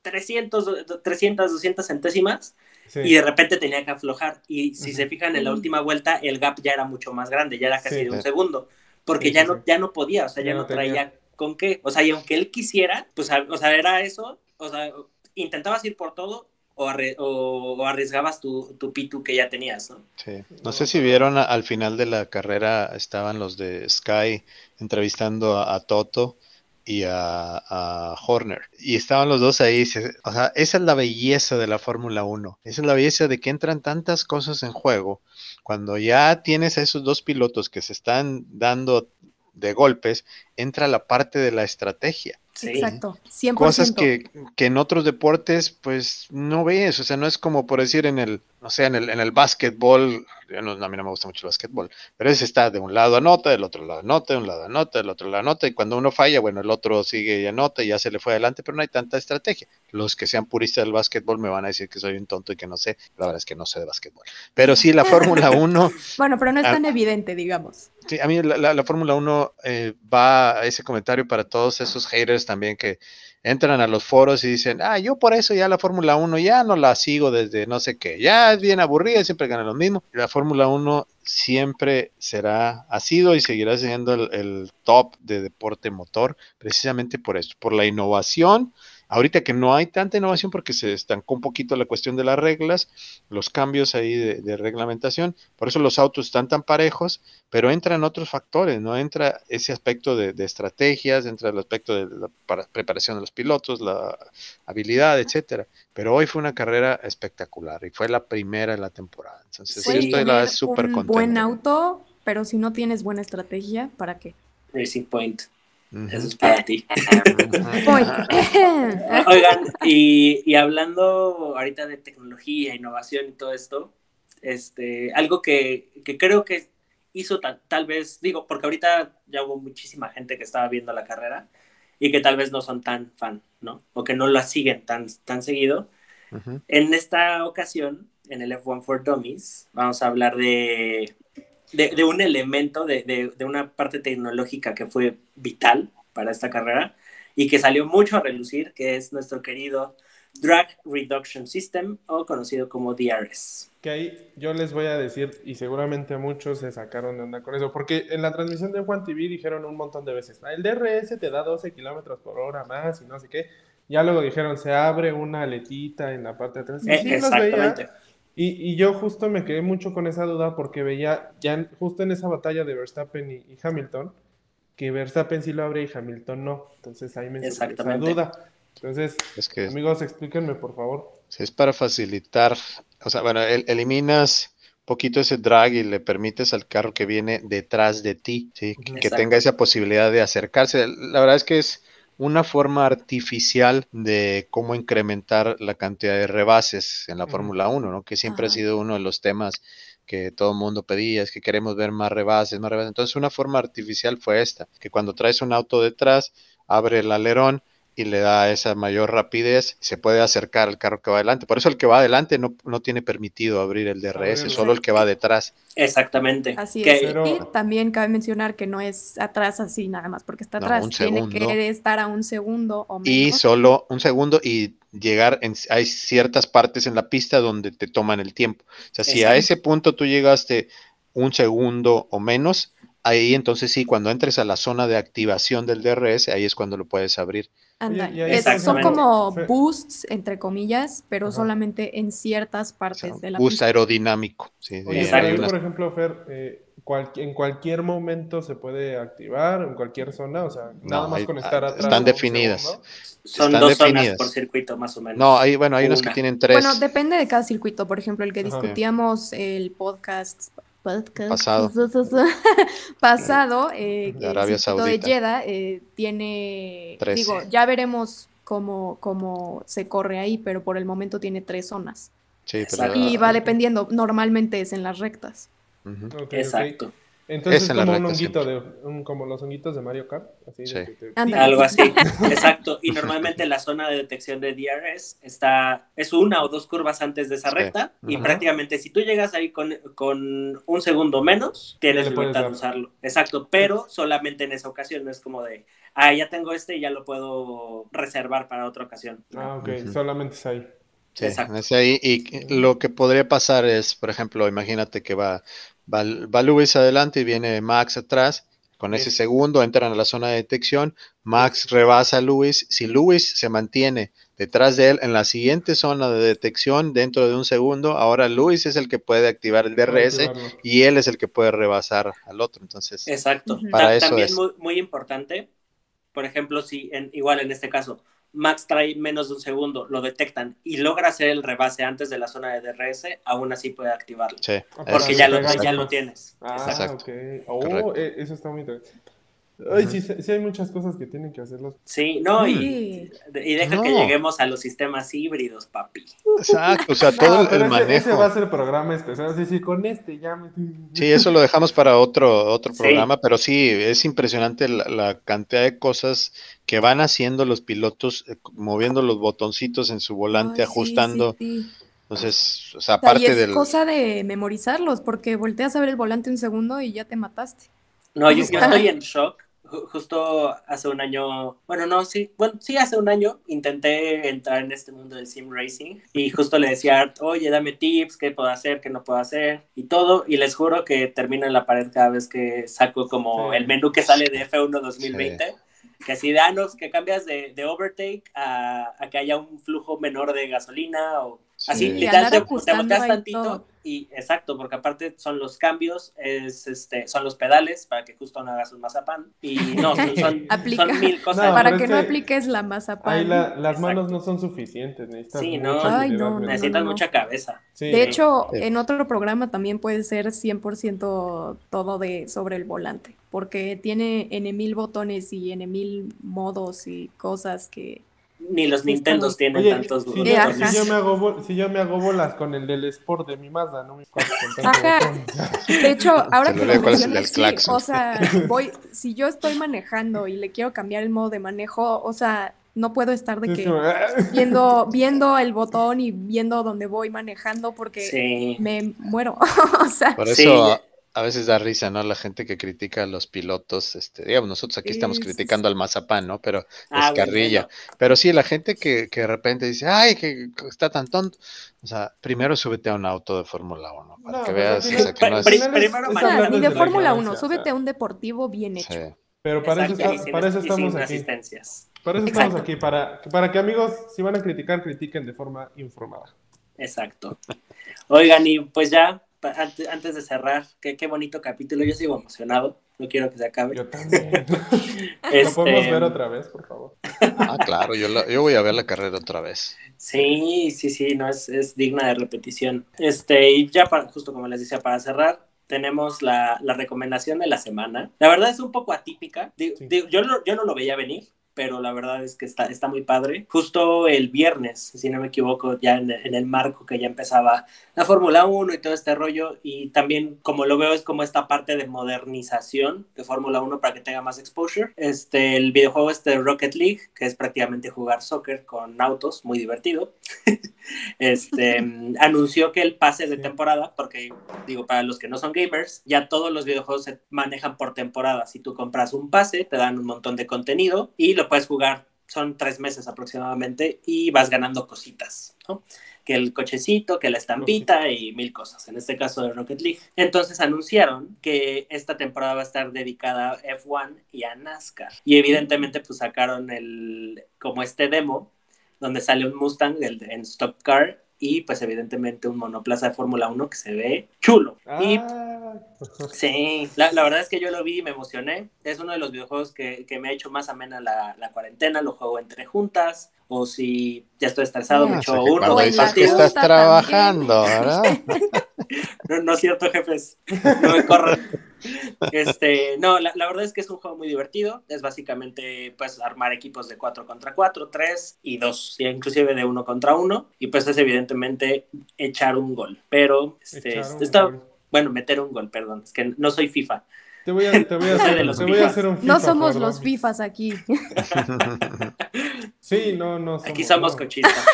300, 300 200 centésimas sí. y de repente tenía que aflojar. Y si se fijan en la última vuelta, el gap ya era mucho más grande, ya era casi Sí. de un segundo, porque Sí, ya, sí, no, ya no podía, o sea, ya, Ya no traía tenía. con qué. O sea, y aunque él quisiera, pues, o sea, era eso, o sea, intentabas ir por todo o, arri- o- o arriesgabas tu, tu P2 que ya tenías, ¿no? Sí. No sé si vieron al final de la carrera estaban los de Sky entrevistando a, a Toto y a, a Horner. Y estaban los dos ahí. o sea, esa es la belleza de la Fórmula 1. Esa es la belleza de que entran tantas cosas en juego. Cuando ya tienes a esos dos pilotos que se están dando de golpes, entra la parte de la estrategia. Sí. Exacto, 100%. Cosas que, que en otros deportes, pues no ves, o sea, no es como por decir en el, no sé, en el, en el básquetbol, no, a mí no me gusta mucho el básquetbol, pero ese está de un lado anota, del otro lado anota, de un lado anota, del otro lado anota, y cuando uno falla, bueno, el otro sigue y anota y ya se le fue adelante, pero no hay tanta estrategia. Los que sean puristas del básquetbol me van a decir que soy un tonto y que no sé, la verdad es que no sé de básquetbol. Pero sí, la Fórmula <laughs> 1, Bueno, pero no es tan evidente, digamos. Sí, a mí la, la- la Fórmula 1 eh, va a ese comentario para todos esos haters también que entran a los foros y dicen, ah, yo por eso ya la Fórmula 1 ya no la sigo desde no sé qué, ya es bien aburrida, siempre gana lo mismo. La Fórmula 1 siempre será, ha sido y seguirá siendo el, el top de deporte motor, precisamente por esto, por la innovación Ahorita que no hay tanta innovación porque se estancó un poquito la cuestión de las reglas, los cambios ahí de, reglamentación, por eso los autos están tan parejos, pero entran otros factores, ¿no? Entra ese aspecto de, estrategias, entra el aspecto de la preparación de los pilotos, la habilidad, etcétera. Pero hoy fue una carrera espectacular y fue la primera de la temporada. Entonces, sí, estoy súper contento. Buen auto, pero si no tienes buena estrategia, ¿para qué? Racing Point. Eso es para ti. <laughs> Oigan, y, hablando ahorita de tecnología, innovación y todo esto, este, algo que, creo que hizo tal, vez, digo, porque ahorita ya hubo muchísima gente que estaba viendo la carrera y que tal vez no son tan fan, ¿no? O que no la siguen tan, tan seguido. En esta ocasión, en el F1 for Dummies, vamos a hablar de de, un elemento, de, una parte tecnológica que fue vital para esta carrera y que salió mucho a relucir, que es nuestro querido Drag Reduction System o conocido como DRS. Que ahí yo les voy a decir, y seguramente muchos se sacaron de onda con eso, porque en la transmisión de Juan TV dijeron un montón de veces, el DRS te da 12 kilómetros por hora más y no sé qué. Ya luego dijeron, se abre una aletita en la parte de atrás. Eh, exactamente. Y, yo justo me quedé mucho con esa duda porque veía ya justo en esa batalla de Verstappen y, Hamilton que Verstappen sí lo abre y Hamilton no. Entonces ahí me esa duda. Entonces, amigos, explíquenme por favor. Si es para facilitar, o sea, bueno, eliminas poquito ese drag y le permites al carro que viene detrás de ti, ¿sí? que tenga esa posibilidad de acercarse. La verdad es que es una forma artificial de cómo incrementar la cantidad de rebases en la Fórmula 1, ¿no? que siempre ha sido uno de los temas que todo el mundo pedía, es que queremos ver más rebases, más rebases. Entonces una forma artificial fue esta, que cuando traes un auto detrás, abre el alerón y le da esa mayor rapidez, se puede acercar al carro que va adelante. Por eso el que va adelante no, no tiene permitido abrir el DRS, solo el que va detrás. Exactamente. Así es. Y también cabe mencionar que no es atrás así nada más, porque está atrás. tiene que estar a un segundo o menos. Y solo un segundo y llegar, en, hay ciertas partes en la pista donde te toman el tiempo. O sea, si a ese punto tú llegaste un segundo o menos, ahí entonces sí, cuando entres a la zona de activación del DRS, ahí es cuando lo puedes abrir. Anda, son como boosts, entre comillas, pero solamente en ciertas partes de la Boost aerodinámico. Sí, por ejemplo, Fer, eh, en cualquier momento se puede activar, en cualquier zona, o sea, nada más con estar atrás. Están definidas. Son dos zonas por circuito, más o menos. No, hay, bueno, hay unas que tienen tres. Bueno, depende de cada circuito. Por ejemplo, el que discutíamos el podcast pasado, <laughs> pasado eh, de Arabia de Jeddah eh, tiene, digo, ya veremos cómo, cómo se corre ahí, pero por el momento tiene tres zonas. Sí, y va dependiendo, normalmente es en las rectas. Exacto. Entonces es como un honguito de, como los honguitos de Mario Kart, así algo así, <laughs> exacto. Y normalmente la zona de detección de DRS está, es una o dos curvas antes de esa recta y prácticamente si tú llegas ahí con, con un segundo menos, tienes libertad de usarlo. Exacto, pero solamente en esa ocasión, no es como de, ah, ya tengo este y ya lo puedo reservar para otra ocasión. Ah, ok, solamente es ahí. Sí, es ahí. Y lo que podría pasar es, por ejemplo, imagínate que va Va, va Luis adelante y viene Max atrás. Con ese segundo entran a la zona de detección. Max rebasa a Luis. Si Luis se mantiene detrás de él en la siguiente zona de detección dentro de un segundo, ahora Luis es el que puede activar el DRS y él es el que puede rebasar al otro. Entonces, exacto. Para eso También es. Muy, muy importante, por ejemplo, si en, igual en este caso, Max trae menos de un segundo, lo detectan y logra hacer el rebase antes de la zona de DRS, aún así puede activarlo. Sí. Porque ya lo, ya lo, tienes. Ah, Exacto. ok. Oh, eh, eso está muy interesante. Ay, sí, sí, hay muchas cosas que tienen que hacerlos. Sí, no, y, y deja que lleguemos a los sistemas híbridos, papi. Exacto, o sea, todo el, manejo. Ese va a ser programa especial, sí, sí, con este ya me... Sí, eso lo dejamos para otro, otro programa, pero sí, es impresionante la, cantidad de cosas que van haciendo los pilotos, eh, moviendo los botoncitos en su volante, ajustando. Entonces, o sea, aparte o es cosa de memorizarlos, porque volteas a ver el volante un segundo y ya te mataste. No, yo estoy en shock justo hace un año, bueno, no, sí, bueno, sí, hace un año intenté entrar en este mundo del sim racing y justo le decía, oye, dame tips, qué puedo hacer, qué no puedo hacer y todo. Y les juro que termino en la pared cada vez que saco como el menú que sale de F1 2020. que así de años que cambias de, de overtake a, a, que haya un flujo menor de gasolina o así, Sí. literal, Y te, te volteas tantito todo. y exacto, porque aparte son los cambios, es este, son los pedales para que justo no hagas un mazapán y no, son, son, <laughs> son mil cosas. No, Para que no que apliques la mazapán. Ahí la- las Exacto. manos no son suficientes, necesitas Sí, mucha no. Ay, habilidad no, no, mental. Necesitas no, no. mucha cabeza. Sí. De hecho, Sí. en otro programa también puede ser 100% todo de sobre el volante, porque tiene N mil botones y N mil modos y cosas que... Ni los Sí, Nintendos tienen Oye, tantos si, yo, ajá. si yo me hago si yo me hago bolas con el del Sport de mi Mazda, no me Ajá. De hecho, ahora que lo mencionas, sí, o sea, voy, si yo estoy manejando y le quiero cambiar el modo de manejo, o sea, no puedo estar de que viendo, viendo el botón y viendo dónde voy manejando porque Sí. me muero. <laughs> o sea, Por Sí, eso ya. A, veces da risa, ¿no? La gente que critica a los pilotos, este, digamos, nosotros aquí estamos Sí, sí, criticando al mazapán, ¿no? Pero Ah, es carrilla. bueno. Pero sí, la gente que, que de repente dice, ay, que está tan tonto. O sea, primero súbete a un auto de Fórmula 1 para No, que pues, veas, o sea, que no es... Primero ni de la Fórmula 1, ignorancia, o súbete a un deportivo bien hecho. Sí. Pero para eso, Exacto, está- y sin- para eso y estamos sin aquí. asistencias. Para eso Exacto. estamos aquí, para, para que amigos, si van a criticar, critiquen de forma informada. Exacto. Oigan, y pues ya, pa- ante- antes de cerrar, qué, qué bonito capítulo. Yo sigo emocionado. No quiero que se acabe. Yo también. <laughs> ¿Lo Este, podemos ver otra vez, por favor? Ah, claro, yo, la- yo voy a ver la carrera otra vez. Sí, sí, sí, no es, es digna de repetición. Este, y ya para, justo como les decía, para cerrar, tenemos la, la recomendación de la semana. La verdad es un poco atípica. Digo- Sí. digo, yo, no, yo no lo veía venir, pero la verdad es que está, está muy padre. Justo el viernes, si no me equivoco, ya en, en el marco que ya empezaba la Fórmula 1 y todo este rollo, y también como lo veo es como esta parte de modernización de Fórmula 1 para que tenga más exposure. Este, el videojuego este Rocket League, que es prácticamente jugar soccer con autos, muy divertido. <laughs> este, <laughs> anunció que el pase de temporada, porque digo, para los que no son gamers, ya todos los videojuegos se manejan por temporada. Si tú compras un pase, te dan un montón de contenido y lo puedes jugar, son tres meses aproximadamente, y vas ganando cositas, ¿no? Que el cochecito, que la estampita y mil cosas, en este caso de Rocket League. Entonces anunciaron que esta temporada va a estar dedicada a F1 y a NASCAR. Y evidentemente pues sacaron el, como este demo, donde sale un Mustang del- en Stock Car y pues evidentemente un monoplaza de Fórmula 1 que se ve chulo. Y Sí, la, la verdad es que yo lo vi y me emocioné. Es uno de los videojuegos que, que me ha hecho más amena la, la cuarentena. Lo juego entre juntas o si ya estoy estresado, me Ah, echo uno o dices que partido. estás trabajando, también. ¿verdad? <laughs> No, no es cierto, jefes. No me corran. Este, no, la, la verdad es que es un juego muy divertido. Es básicamente pues armar equipos de 4 contra 4, 3 y 2, inclusive de 1 contra 1. Y pues es evidentemente echar un gol. Pero este, echar un está- gol. Bueno, meter un gol, perdón. Es que no soy FIFA. Te voy a, te voy a <laughs> Soy de hacer, los te voy a fifas. hacer un FIFA. No somos perdón. los FIFAs aquí. <laughs> Sí, no, no somos. Aquí somos no. cochistas. <laughs>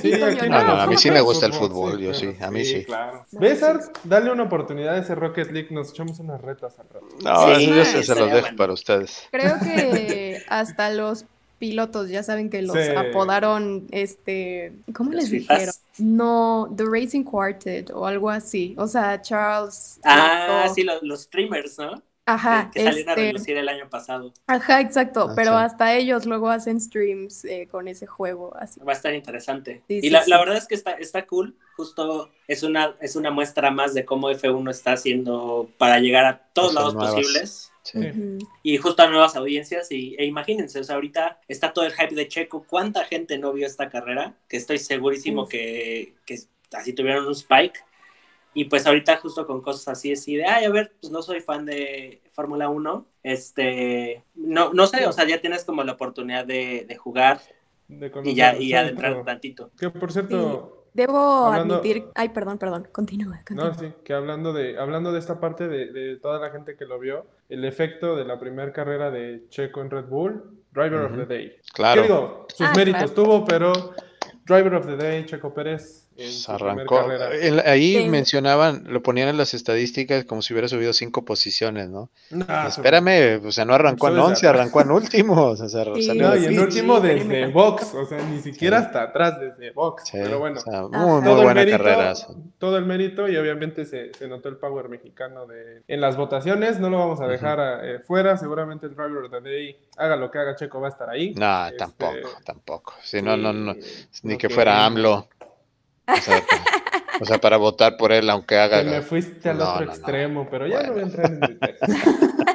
Sí, aquí no, no, a mí sí me gusta el fútbol, yo sí, a mí sí. claro. No, ¿Ves, sí, Art? Dale una oportunidad a ese Rocket League, nos echamos unas retas al rato. No, Sí, eso yo se, se los dejo bueno. para ustedes. Creo que hasta los pilotos ya saben que los Sí. apodaron, este, ¿cómo Los les fifas. dijeron? No, The Racing Quartet o algo así. O sea, Charles. Ah, sí, los, los streamers, ¿no? Ajá, que, que salieron a este, relucir el año pasado. ajá, exacto. Ah, pero sí. hasta ellos luego hacen streams eh, con ese juego, así. Va a estar interesante. Sí, y sí, la, sí. la verdad es que está, está cool. Justo es una, es una muestra más de cómo F1 está haciendo para llegar a todos Cosas lados nuevas. posibles. Sí. Y justo a nuevas audiencias. Y, e imagínense, o sea, ahorita está todo el hype de Checo. ¿Cuánta gente no vio esta carrera? Que estoy segurísimo que, que así tuvieron un spike. Y pues ahorita justo con cosas así, así de, ay, a ver, pues no soy fan de Fórmula 1. Este, no, no sé, o sea, ya tienes como la oportunidad de, de jugar De y ya, y sí, adentrar pero- tantito. Que por cierto, Debo Hablando- admitir. Ay, perdón, perdón. Continúa, continúa. no, sí, que hablando de, hablando de esta parte de, de toda la gente que lo vio, el efecto de la primera carrera de Checo en Red Bull, Driver of the Day. ¿Qué Claro. digo? Sus Ah, méritos claro. tuvo, pero Driver of the Day, Checo Pérez, en Pues arrancó. ahí Sí. mencionaban, lo ponían en las estadísticas como si hubiera subido cinco posiciones, ¿no? Ah, Espérame, o sea, no arrancó en Subes 11, atrás. arrancó en últimos. O sea, Sí. salió No, de y en último sí, desde box, o sea, ni siquiera Sí. hasta atrás desde box. Sí, Pero bueno, o sea, Ajá. muy, muy todo el buena mérito, carrera. todo el mérito y obviamente se, se notó el power mexicano de, en las votaciones. No lo vamos a dejar eh, fuera. Seguramente el driver the day, haga lo que haga Checo, va a estar ahí. No, Este, tampoco, tampoco. Si no, no, no, ni que fuera. AMLO. O sea, pa- o sea, para votar por él, aunque haga. Me fuiste al No, otro no, no. extremo, pero ya no voy a entrar en detalles. <laughs>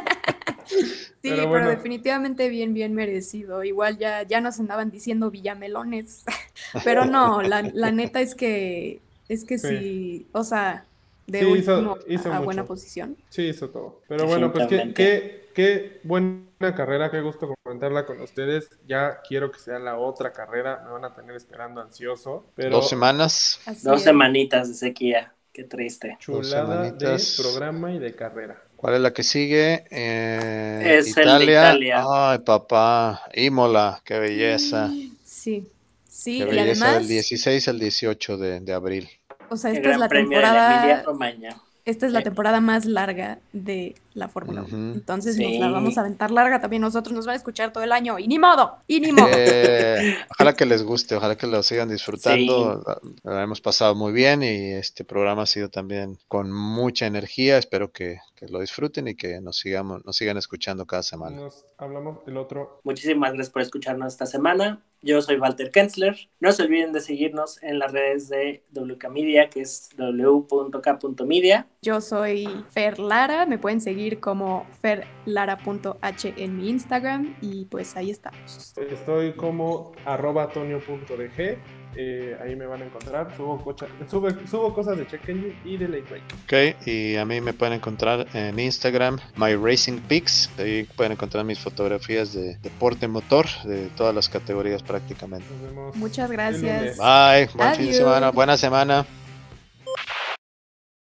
Sí, Pero definitivamente bien, bien merecido. Igual ya, ya nos andaban diciendo villamelones, <laughs> pero no, la, la neta es que es que Sí. sí, o sea, de Sí, último hizo a, a buena posición. Sí, hizo todo. Pero bueno, pues qué, qué, qué buena carrera, qué gusto comentarla con ustedes. Ya quiero que sea la otra carrera, me van a tener esperando ansioso. Pero Dos semanas. Así Dos es. semanitas de sequía. Qué triste. chulada de programa y de carrera. ¿Cuál es la que sigue? Eh, Es el de Italia. Ay, papá. Imola, qué belleza. Sí, sí, Qué y belleza además, del 16 al 18 de, de abril. o sea, El esta es la temporada, esta es la temporada más larga de la Fórmula 1. Ujú. Entonces Sí. nos la vamos a aventar larga también nosotros, nos van a escuchar todo el año y ni modo, y ni modo. Eh, ojalá que les guste, ojalá que lo sigan disfrutando. La, la hemos pasado muy bien y este programa ha sido también con mucha energía. Espero que, que lo disfruten y que nos sigamos, nos sigan escuchando cada semana. Nos hablamos el otro. Muchísimas gracias por escucharnos esta semana. Yo soy Walter Kensler. No se olviden de seguirnos en las redes de WK Media, que es w.k.media. Yo soy Fer Lara, me pueden seguir como ferlara.h en mi Instagram y pues ahí estamos. Estoy como arroba tonio.dg. eh, ahí me van a encontrar. Subo, cocha- sube- subo cosas de check engine y de late break. Ok, y a mí me pueden encontrar en Instagram, My Racing Pics. Ahí pueden encontrar mis fotografías de deporte motor, de todas las categorías prácticamente. Nos vemos. Muchas gracias. Bye, buen fin de Adiós. semana, buena semana.